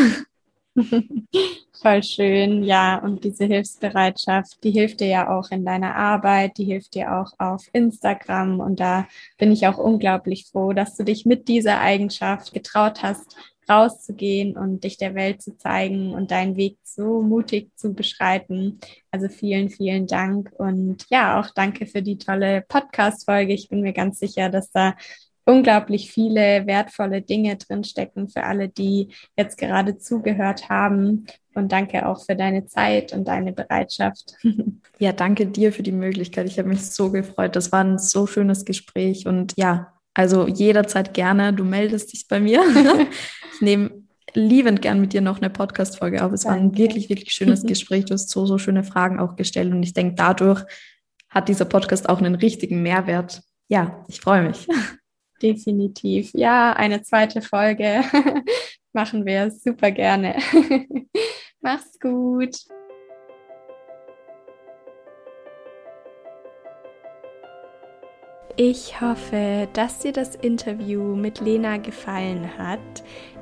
Speaker 1: Voll schön, ja. Und diese Hilfsbereitschaft, die hilft dir ja auch in deiner Arbeit, die hilft dir auch auf Instagram. Und da bin ich auch unglaublich froh, dass du dich mit dieser Eigenschaft getraut hast, rauszugehen und dich der Welt zu zeigen und deinen Weg so mutig zu beschreiten. Also vielen, vielen Dank und ja, auch danke für die tolle Podcast-Folge. Ich bin mir ganz sicher, dass da unglaublich viele wertvolle Dinge drinstecken für alle, die jetzt gerade zugehört haben. Und danke auch für deine Zeit und deine Bereitschaft.
Speaker 2: Ja, danke dir für die Möglichkeit. Ich habe mich so gefreut. Das war ein so schönes Gespräch. Und ja, also jederzeit gerne. Du meldest dich bei mir. ich nehme liebend gern mit dir noch eine Podcast-Folge auf. Es danke. war ein wirklich, wirklich schönes Gespräch. Du hast so, so schöne Fragen auch gestellt. Und ich denke, dadurch hat dieser Podcast auch einen richtigen Mehrwert. Ja, ich freue mich.
Speaker 1: Definitiv. Ja, eine zweite Folge machen wir super gerne. Mach's gut. Ich hoffe, dass dir das Interview mit Lena gefallen hat.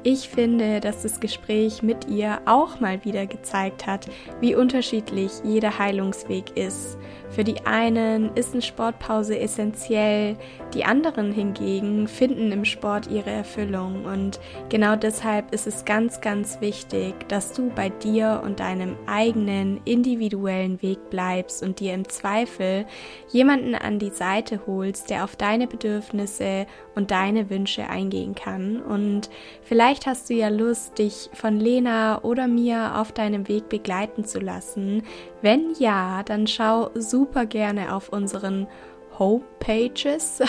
Speaker 1: Ich finde, dass das Gespräch mit ihr auch mal wieder gezeigt hat, wie unterschiedlich jeder Heilungsweg ist. Für die einen ist eine Sportpause essentiell, die anderen hingegen finden im Sport ihre Erfüllung. Und genau deshalb ist es ganz, ganz wichtig, dass du bei dir und deinem eigenen individuellen Weg bleibst und dir im Zweifel jemanden an die Seite holst, der auf deine Bedürfnisse und deine Wünsche eingehen kann. Und vielleicht hast du ja Lust, dich von Lena oder mir auf deinem Weg begleiten zu lassen. Wenn ja, dann schau super gerne auf unseren Homepages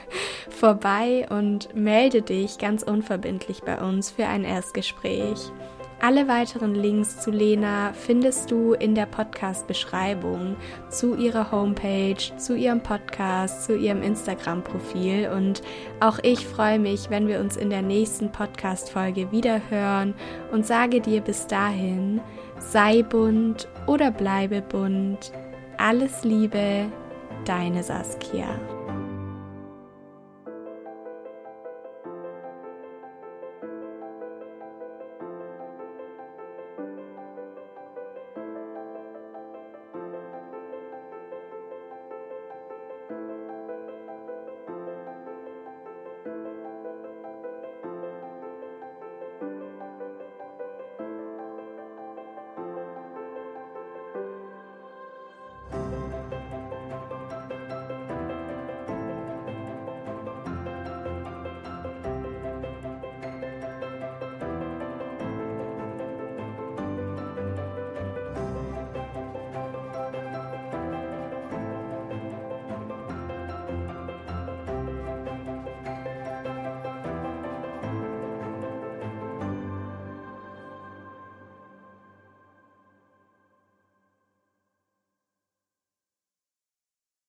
Speaker 1: vorbei und melde dich ganz unverbindlich bei uns für ein Erstgespräch. Alle weiteren Links zu Lena findest du in der Podcast-Beschreibung zu ihrer Homepage, zu ihrem Podcast, zu ihrem Instagram-Profil. Und auch ich freue mich, wenn wir uns in der nächsten Podcast-Folge wieder hören und sage dir bis dahin, sei bunt oder bleibe bunt. Alles Liebe, deine Saskia.